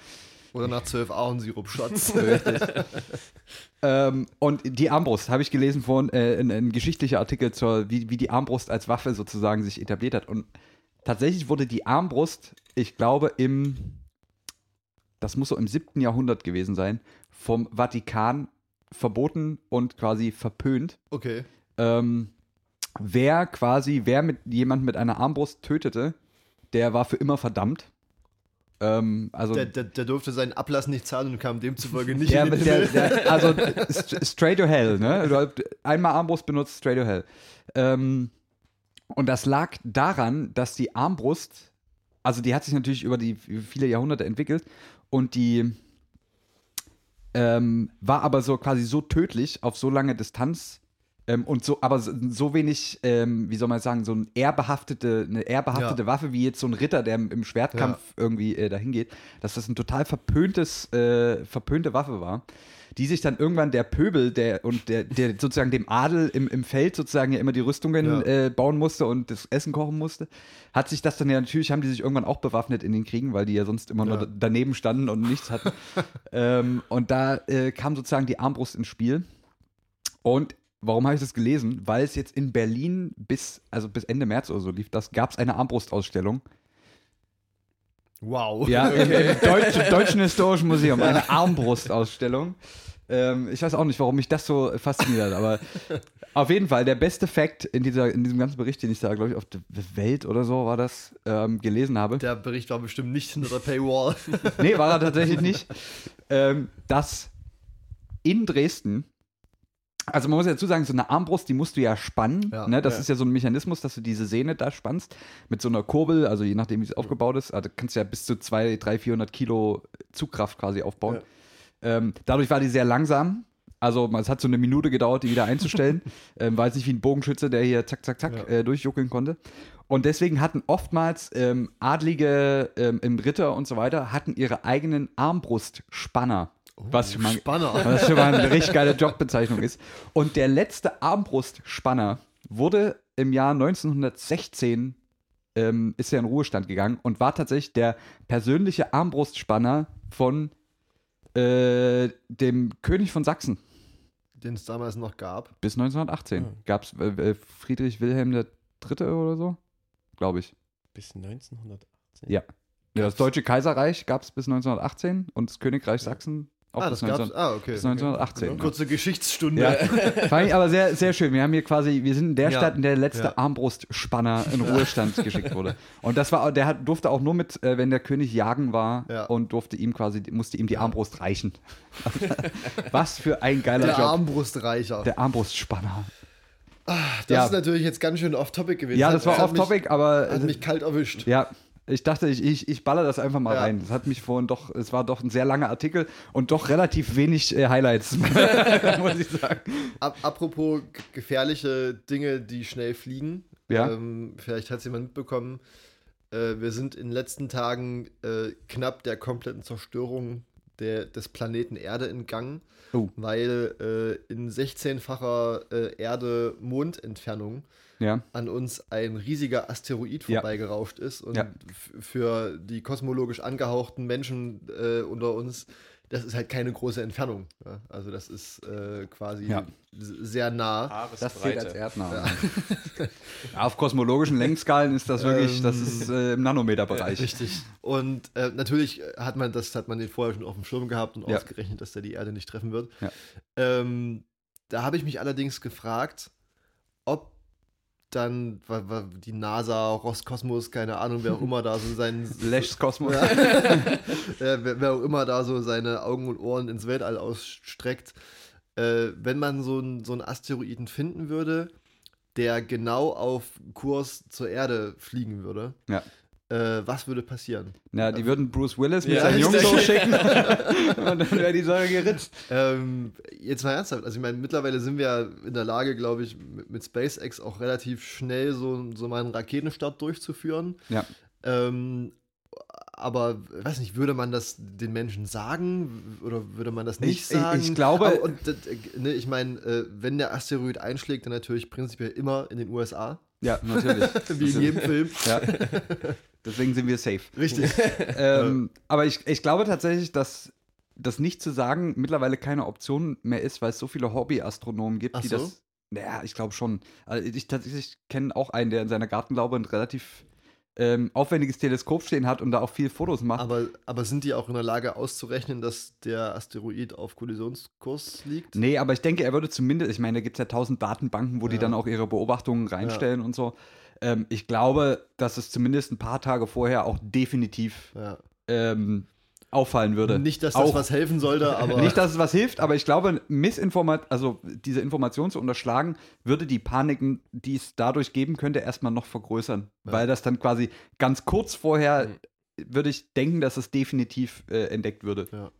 Oder nach zwölf Ahornsirup-Shots. *laughs*
Ähm, und die Armbrust habe ich gelesen von äh, ein, ein geschichtlicher Artikel zur, wie, wie die Armbrust als Waffe sozusagen sich etabliert hat. Und tatsächlich wurde die Armbrust, ich glaube, im, das muss so im 7. Jahrhundert gewesen sein, vom Vatikan verboten und quasi verpönt.
okay.
Ähm, wer quasi, wer mit jemand mit einer Armbrust tötete, der war für immer verdammt. Ähm, also
Der, der, der durfte seinen Ablass nicht zahlen und kam demzufolge nicht
der,
in den
der, der, also *laughs* st- straight to hell, ne? Einmal Armbrust benutzt, straight to hell. Ähm, und das lag daran, dass die Armbrust, also die hat sich natürlich über die viele Jahrhunderte entwickelt und die ähm, war aber so quasi so tödlich auf so lange Distanz ähm, und so, aber so, so wenig, ähm, wie soll man sagen, so ein ehrbehaftete, eine ehrbehaftete
Ja.
Waffe wie jetzt so ein Ritter, der im, Schwertkampf irgendwie äh, dahin geht, dass das ein total verpöntes, äh, verpönte Waffe war, die sich dann irgendwann der Pöbel, der und der, der sozusagen dem Adel im, im Feld sozusagen ja immer die Rüstungen
Ja.
äh, bauen musste und das Essen kochen musste, hat sich das dann ja natürlich, haben die sich irgendwann auch bewaffnet in den Kriegen, weil die ja sonst immer
Ja.
nur daneben standen und nichts hatten. *laughs* ähm, und da äh, kam sozusagen die Armbrust ins Spiel. Und warum habe ich das gelesen? Weil es jetzt in Berlin bis, also bis Ende März oder so lief, das gab es eine Armbrustausstellung.
Wow.
Ja, *laughs* im, im Deutschen, Deutschen Historischen Museum, eine Armbrustausstellung. Ähm, ich weiß auch nicht, warum mich das so fasziniert, aber auf jeden Fall der beste Fact in, dieser, in diesem ganzen Bericht, den ich da, glaube ich, auf der Welt oder so war das, ähm, gelesen habe.
Der Bericht war bestimmt nicht hinter der Paywall.
Nee, war er tatsächlich nicht. Ähm, dass in Dresden, also man muss ja dazu sagen, so eine Armbrust, die musst du ja spannen.
Ja,
ne? Das
ja.
ist ja so ein Mechanismus, dass du diese Sehne da spannst mit so einer Kurbel, also je nachdem, wie es aufgebaut ist. Also kannst du ja bis zu 200, 300, 400 Kilo Zugkraft quasi aufbauen. Ähm, dadurch war die sehr langsam. Also es hat so eine Minute gedauert, die wieder einzustellen. *laughs* ähm, war jetzt nicht wie ein Bogenschütze, der hier zack, zack, zack
Ja.
äh, durchjuckeln konnte. Und deswegen hatten oftmals ähm, Adlige ähm, im Ritter und so weiter, hatten ihre eigenen Armbbrustspanner. was, schon mal,
Spanner. *laughs*
was schon mal eine richtig geile Jobbezeichnung ist. Und der letzte Armbbrustspanner wurde im Jahr 1916 ähm, ist er in Ruhestand gegangen und war tatsächlich der persönliche Armbrustspanner von äh, dem König von Sachsen.
Den es damals noch gab.
Bis 1918
Ja.
gab es äh, äh, Friedrich Wilhelm III. oder so, glaube ich.
Bis 1918.
Ja. Ja, das Deutsche Kaiserreich gab es bis 1918 und das Königreich Sachsen auch
ah,
bis,
das gab's.
19,
Ah, okay.
bis 1918.
Okay.
ne?
Kurze Geschichtsstunde.
Ja, *laughs* fand ich aber sehr, sehr schön. Wir haben hier quasi, wir sind in der
Ja.
Stadt, in der der letzte
Ja.
Armbbrustspanner in Ruhestand geschickt wurde. Und das war, der hat, durfte auch nur mit, äh, wenn der König jagen war
Ja.
und durfte ihm quasi, musste ihm die Armbrust reichen. *laughs* Was für ein geiler
Der
Job.
Armbrustreicher.
der Armbrustspanner.
das
ja.
ist natürlich jetzt ganz schön off-topic gewesen.
Ja, das war off-topic, aber
hat mich kalt erwünscht.
ja, ich dachte, ich, ich, ich baller das einfach mal
Ja.
rein. Das hat mich vorhin doch, es war doch ein sehr langer Artikel und doch relativ wenig äh, Highlights, *laughs* muss ich sagen.
Ap apropos gefährliche Dinge, die schnell fliegen.
Ja.
Ähm, vielleicht hat es jemand mitbekommen. Äh, wir sind in den letzten Tagen äh, knapp der kompletten Zerstörung der, des Planeten Erde entgangen,
Oh.
weil äh, in 16-facher äh, Erde-Mond-Entfernung
Ja,
an uns ein riesiger Asteroid
Ja.
vorbeigerauscht ist. Und
Ja.
für die kosmologisch angehauchten Menschen äh, unter uns, das ist halt keine große Entfernung. Ja? Also das ist äh, quasi
Ja.
sehr nah.
das zählt als. *laughs* Ja, auf kosmologischen Lenkskalen ist das wirklich, das ist äh, im Nanometerbereich. *laughs*
Richtig. Und äh, natürlich hat man das, hat man den vorher schon auf dem Schirm gehabt und
Ja.
ausgerechnet, dass der die Erde nicht treffen wird.
Ja.
Ähm, da habe ich mich allerdings gefragt, ob dann wa- wa- die NASA, Roskosmos, keine Ahnung, wer auch immer da so sein *laughs*
Lechs Kosmos. *laughs*
Ja. Wer, wer auch immer da so seine Augen und Ohren ins Weltall ausstreckt. Äh, wenn man so, einen- so einen Asteroiden finden würde, der genau auf Kurs zur Erde fliegen würde,
Ja.
Äh, was würde passieren?
Ja, die würden Bruce Willis mit
Ja,
seinen
ich
Jungs *laughs* hochschicken *laughs* und dann wäre die Sache geritzt.
Ähm, jetzt mal ernsthaft, also ich meine, mittlerweile sind wir ja in der Lage, glaube ich, mit, mit SpaceX auch relativ schnell so, so mal einen Raketenstart durchzuführen.
Ja.
Ähm, aber, weiß nicht, würde man das den Menschen sagen oder würde man das nicht
Ich- ich-
sagen?
ich glaube-
Aber, und, äh, ne, ich meine, äh, wenn der Asteroid einschlägt, dann natürlich prinzipiell immer in den USA,
Ja, natürlich. *laughs*
wie in jedem Film.
Ja. Deswegen sind wir safe.
Richtig. *laughs*
Ähm, aber ich, ich glaube tatsächlich, dass das nicht zu sagen mittlerweile keine Option mehr ist, weil es so viele Hobbyastronomen gibt,
Ach
die
so?
das. Naja, ich glaube schon. Also ich tatsächlich kenne auch einen, der in seiner Gartenlaube ein relativ ähm, aufwendiges Teleskop stehen hat und da auch viel Fotos macht.
aber, aber sind die auch in der Lage auszurechnen, dass der Asteroid auf Kollisionskurs liegt?
Nee, aber ich denke, er würde zumindest, ich meine, da gibt es ja tausend Datenbanken, wo die
Ja.
dann auch ihre Beobachtungen reinstellen und so. Ähm, ich glaube, dass es zumindest ein paar Tage vorher auch definitiv
Ja.
ähm, auffallen würde.
Nicht, dass das
Auch-
was helfen sollte, *laughs* aber.
Nicht, dass es was hilft, aber ich glaube, Missinformat, also diese Information zu unterschlagen, würde die Paniken, die es dadurch geben könnte, erstmal noch vergrößern.
Ja.
Weil das dann quasi ganz kurz vorher, würde ich denken, dass es definitiv äh, entdeckt würde.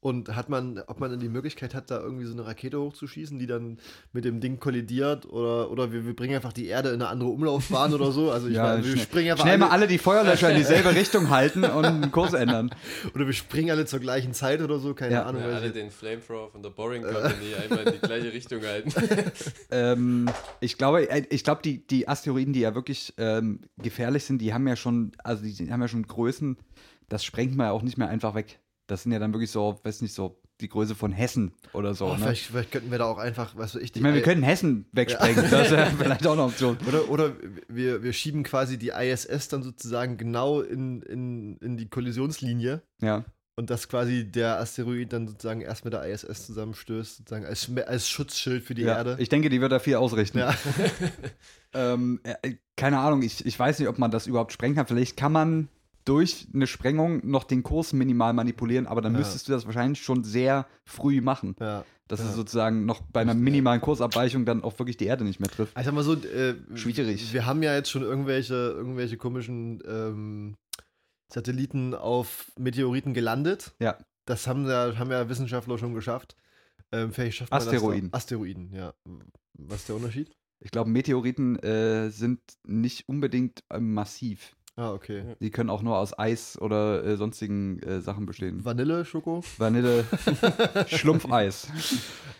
Und hat man, ob man dann die Möglichkeit hat, da irgendwie so eine Rakete hochzuschießen, die dann mit dem Ding kollidiert oder, oder wir, wir bringen einfach die Erde in eine andere Umlaufbahn oder so. Also ich meine, wir
schnell,
springen einfach
schnell
alle,
mal alle die Feuerlöscher in dieselbe *laughs* Richtung halten und einen Kurs ändern.
oder wir springen alle zur gleichen Zeit oder so, keine
Ja.
Ahnung.
Ja, alle
ich-
den Flamethrower von der Boring Company einmal in die gleiche Richtung halten. *laughs*
Ähm, ich glaube, äh, ich glaube, die, die Asteroiden, die ja wirklich ähm, gefährlich sind, die haben ja schon, also die haben ja schon Größen, das sprengt man ja auch nicht mehr einfach weg. Das sind ja dann wirklich so, weiß nicht, so die Größe von Hessen oder so.
Oh,
ne?
vielleicht, vielleicht könnten wir da auch einfach, weißt du, ich, die
Ich meine, wir
I-
können Hessen wegsprengen. Das wäre *laughs* vielleicht auch eine Option.
Oder, oder wir, wir schieben quasi die ISS dann sozusagen genau in, in, in die Kollisionslinie
Ja.
und dass quasi der Asteroid dann sozusagen erst mit der ISS zusammenstößt, sozusagen als, als Schutzschild für die
ja.
Erde.
Ich denke, die wird da viel ausrichten.
ja. *laughs* *laughs*
Ähm, äh, keine Ahnung, ich, ich weiß nicht, ob man das überhaupt sprengen kann. Vielleicht kann man durch eine Sprengung noch den Kurs minimal manipulieren, aber dann
Ja.
müsstest du das wahrscheinlich schon sehr früh machen.
ja.
Dass
Ja.
es sozusagen noch bei einer minimalen Kursabweichung dann auch wirklich die Erde nicht mehr trifft.
Sag mal so, äh,
Schwierig.
Wir haben ja jetzt schon irgendwelche, irgendwelche komischen ähm, Satelliten auf Meteoriten gelandet.
Ja.
Das haben ja, haben ja Wissenschaftler schon geschafft. Ähm, vielleicht schafft man
Asteroiden.
Das da. Asteroiden, ja. Was ist der Unterschied?
Ich glaube, Meteoriten äh, sind nicht unbedingt äh, massiv.
Ah, okay.
Die können auch nur aus Eis oder äh, sonstigen äh, Sachen bestehen.
Vanille, Schoko.
Vanille, *laughs* Schlumpfeis.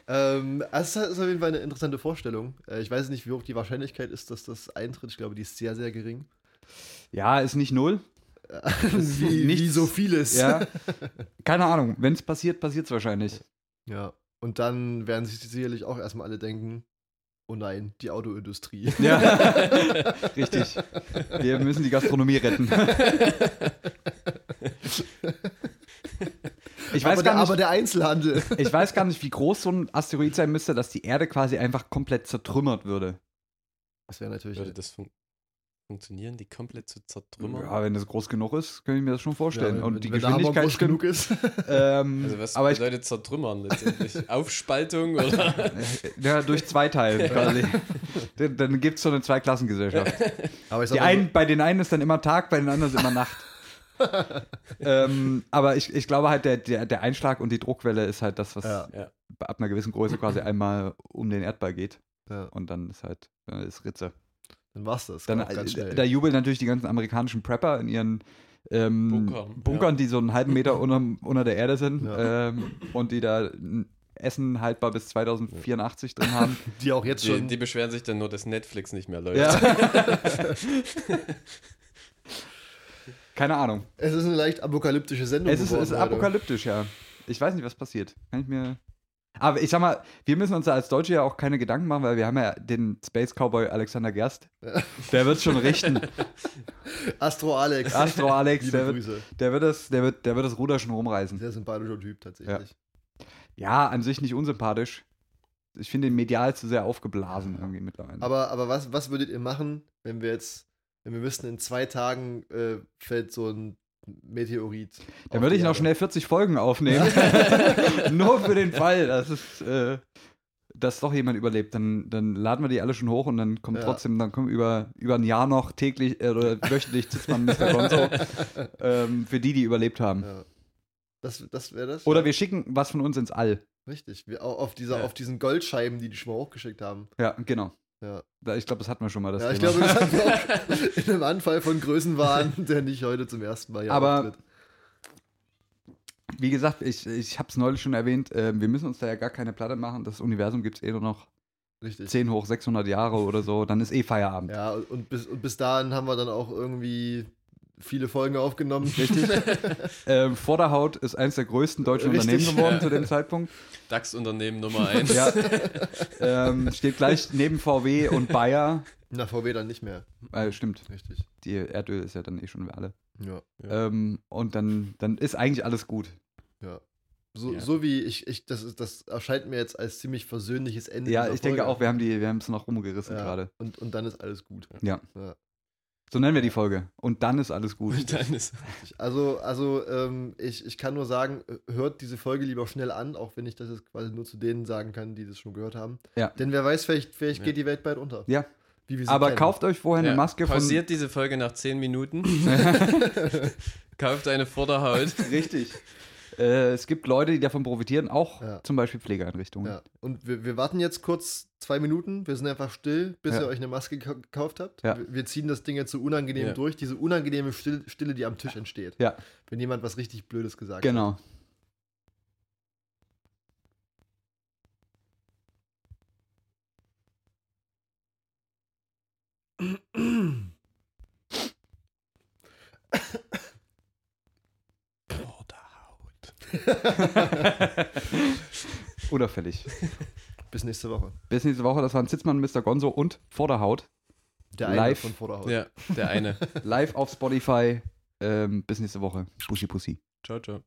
Ähm, also es ist auf jeden Fall eine interessante Vorstellung. Äh, ich weiß nicht, wie hoch die Wahrscheinlichkeit ist, dass das eintritt. Ich glaube, die ist sehr, sehr gering.
Ja, ist nicht null. *laughs*
wie, wie
nichts-
so vieles.
Ja. *laughs* Keine Ahnung. Wenn es passiert, passiert es wahrscheinlich.
ja. Und dann werden sich sicherlich auch erstmal alle denken, oh nein, die Autoindustrie.
Ja. *laughs* Richtig. Wir müssen die Gastronomie retten. *laughs* Ich weiß,
aber, der,
gar nicht,
aber der Einzelhandel. *laughs*
ich weiß gar nicht, wie groß so ein Asteroid sein müsste, dass die Erde quasi einfach komplett zertrümmert würde.
Das wäre natürlich.
Würde das fun funktionieren, die komplett zu zertrümmern?
Ja, wenn das groß genug ist, kann ich mir das schon vorstellen.
wenn-
Und die
wenn der Hammer
Geschwindigkeit
groß genug ist. *laughs*
Ähm,
Also was
aber ich,
bedeutet zertrümmern letztendlich? *laughs* Aufspaltung oder? *laughs*
ja, durch zwei Teilen quasi. dann dann gibt es so eine Zweiklassengesellschaft.
aber ich
Die einen, bei den einen ist dann immer Tag, bei den anderen ist immer Nacht. ähm, aber ich, ich glaube halt, der, der, der Einschlag und die Druckwelle ist halt das, was
Ja.
Ja.
ab einer gewissen Größe quasi einmal um den Erdball geht.
ja,
Und dann ist halt äh, ist Ritze.
Dann war's das.
Dann, äh,
schnell.
da jubeln natürlich die ganzen amerikanischen Prepper in ihren ähm,
Bunkern,
Bunkern die so einen halben Meter *laughs* unter, unter der Erde sind
Ja.
ähm, und die da Essen haltbar bis 2084 drin haben. *laughs*
die auch jetzt
Die,
schon.
die beschweren sich dann nur, dass Netflix nicht mehr läuft.
ja. *laughs* Keine Ahnung.
es ist eine leicht apokalyptische Sendung.
Es ist,
geworden
es ist apokalyptisch, ja. Ich weiß nicht, was passiert. Kann ich mir. Aber ich sag mal, wir müssen uns da als Deutsche ja auch keine Gedanken machen, weil wir haben ja den Space Cowboy Alexander Gerst. *laughs* Der wird schon richten.
Astro Alex.
Astro Alex,
Liebe
der wird,
Grüße.
der wird das, der wird, der wird das Ruder schon rumreißen.
Sehr sympathischer Typ tatsächlich.
Ja, an sich nicht unsympathisch. Ich finde ihn medial zu sehr aufgeblasen irgendwie mittlerweile.
Aber, aber was, was würdet ihr machen, wenn wir jetzt, wenn wir wüssten, in zwei Tagen äh, fällt so ein Meteorit?
Dann würde ich noch schnell 40 Folgen aufnehmen. *laughs* Nur für den Fall, dass es, äh, dass doch jemand überlebt. Dann, dann laden wir die alle schon hoch und dann kommt
Ja.
trotzdem, dann kommen über, über ein Jahr noch täglich äh, oder *laughs* wöchentlich Zitzmann Mr. Gonzo ähm, für die, die überlebt haben.
Ja. Das, das wäre das?
Oder
ja.
wir schicken was von uns ins All.
Richtig. Wir, au- auf, dieser, auf diesen Goldscheiben, die die schon mal hochgeschickt haben.
Ja, genau.
Ja,
ich glaube, das hatten wir schon mal. Das
ja ich
Thema.
glaube, das hatten wir auch *laughs* *laughs* in einem Anfall von Größenwahn, der nicht heute zum ersten Mal hier
Aber-
auftritt.
Wie gesagt, ich, ich habe es neulich schon erwähnt, äh, wir müssen uns da ja gar keine Platte machen. Das Universum gibt es eh nur noch
Richtig.
10 hoch 600 Jahre oder so. Dann ist eh Feierabend.
Ja, und bis, und bis dahin haben wir dann auch irgendwie viele Folgen aufgenommen.
Richtig. *laughs* ähm, Vorderhaut ist eines der größten deutschen
Richtig,
Unternehmen geworden
ja.
zu dem Zeitpunkt.
DAX-Unternehmen Nummer 1.
Ja. ähm, steht gleich neben VW und Bayer.
Na, VW dann nicht mehr.
Äh, stimmt,
Richtig.
die Erdöl ist ja dann eh schon alle.
Ja.
Ja.
Ähm, und dann, dann ist eigentlich alles gut.
ja. So,
Ja.
so wie ich, ich das, ist, das erscheint mir jetzt als ziemlich versöhnliches Ende.
Ja, ich denke
Folge.
auch, wir haben die, wir haben es noch rumgerissen
ja.
gerade.
Und, und dann ist alles gut.
Ja. So nennen wir die Folge. Und dann ist alles gut.
Und dann ist,
Also, also ähm, ich, ich kann nur sagen, hört diese Folge lieber schnell an, auch wenn ich das jetzt quasi nur zu denen sagen kann, die das schon gehört haben.
Ja.
Denn wer weiß, vielleicht, vielleicht
Ja.
geht die Welt bald unter.
Ja,
Wie wir sie
aber
kennen.
kauft euch vorher eine
ja,
Maske von.
pausiert diese Folge nach 10 Minuten. *laughs* *laughs* Kauft eine Vorderhaut.
Richtig. Äh, es gibt Leute, die davon profitieren, auch
Ja.
zum Beispiel Pflegeeinrichtungen.
Ja. Und wir, wir warten jetzt kurz zwei Minuten, wir sind einfach still, bis
Ja.
ihr euch eine Maske gekau- gekauft habt.
Ja.
Wir, wir ziehen das Ding jetzt so unangenehm
Ja.
durch, diese unangenehme Stille, Stille, die am Tisch entsteht.
Ja.
Wenn jemand was richtig Blödes gesagt hat.
Genau. *clears throat*
Vorderhaut. *laughs*
Unauffällig.
Bis nächste Woche.
Bis nächste Woche. Das waren Zitzmann, Mr. Gonzo und Vorderhaut.
Der
Live.
eine von Vorderhaut.
Ja, der eine. *laughs*
Live auf Spotify. Ähm, bis nächste Woche. Pussy, Pussy.
Ciao, ciao.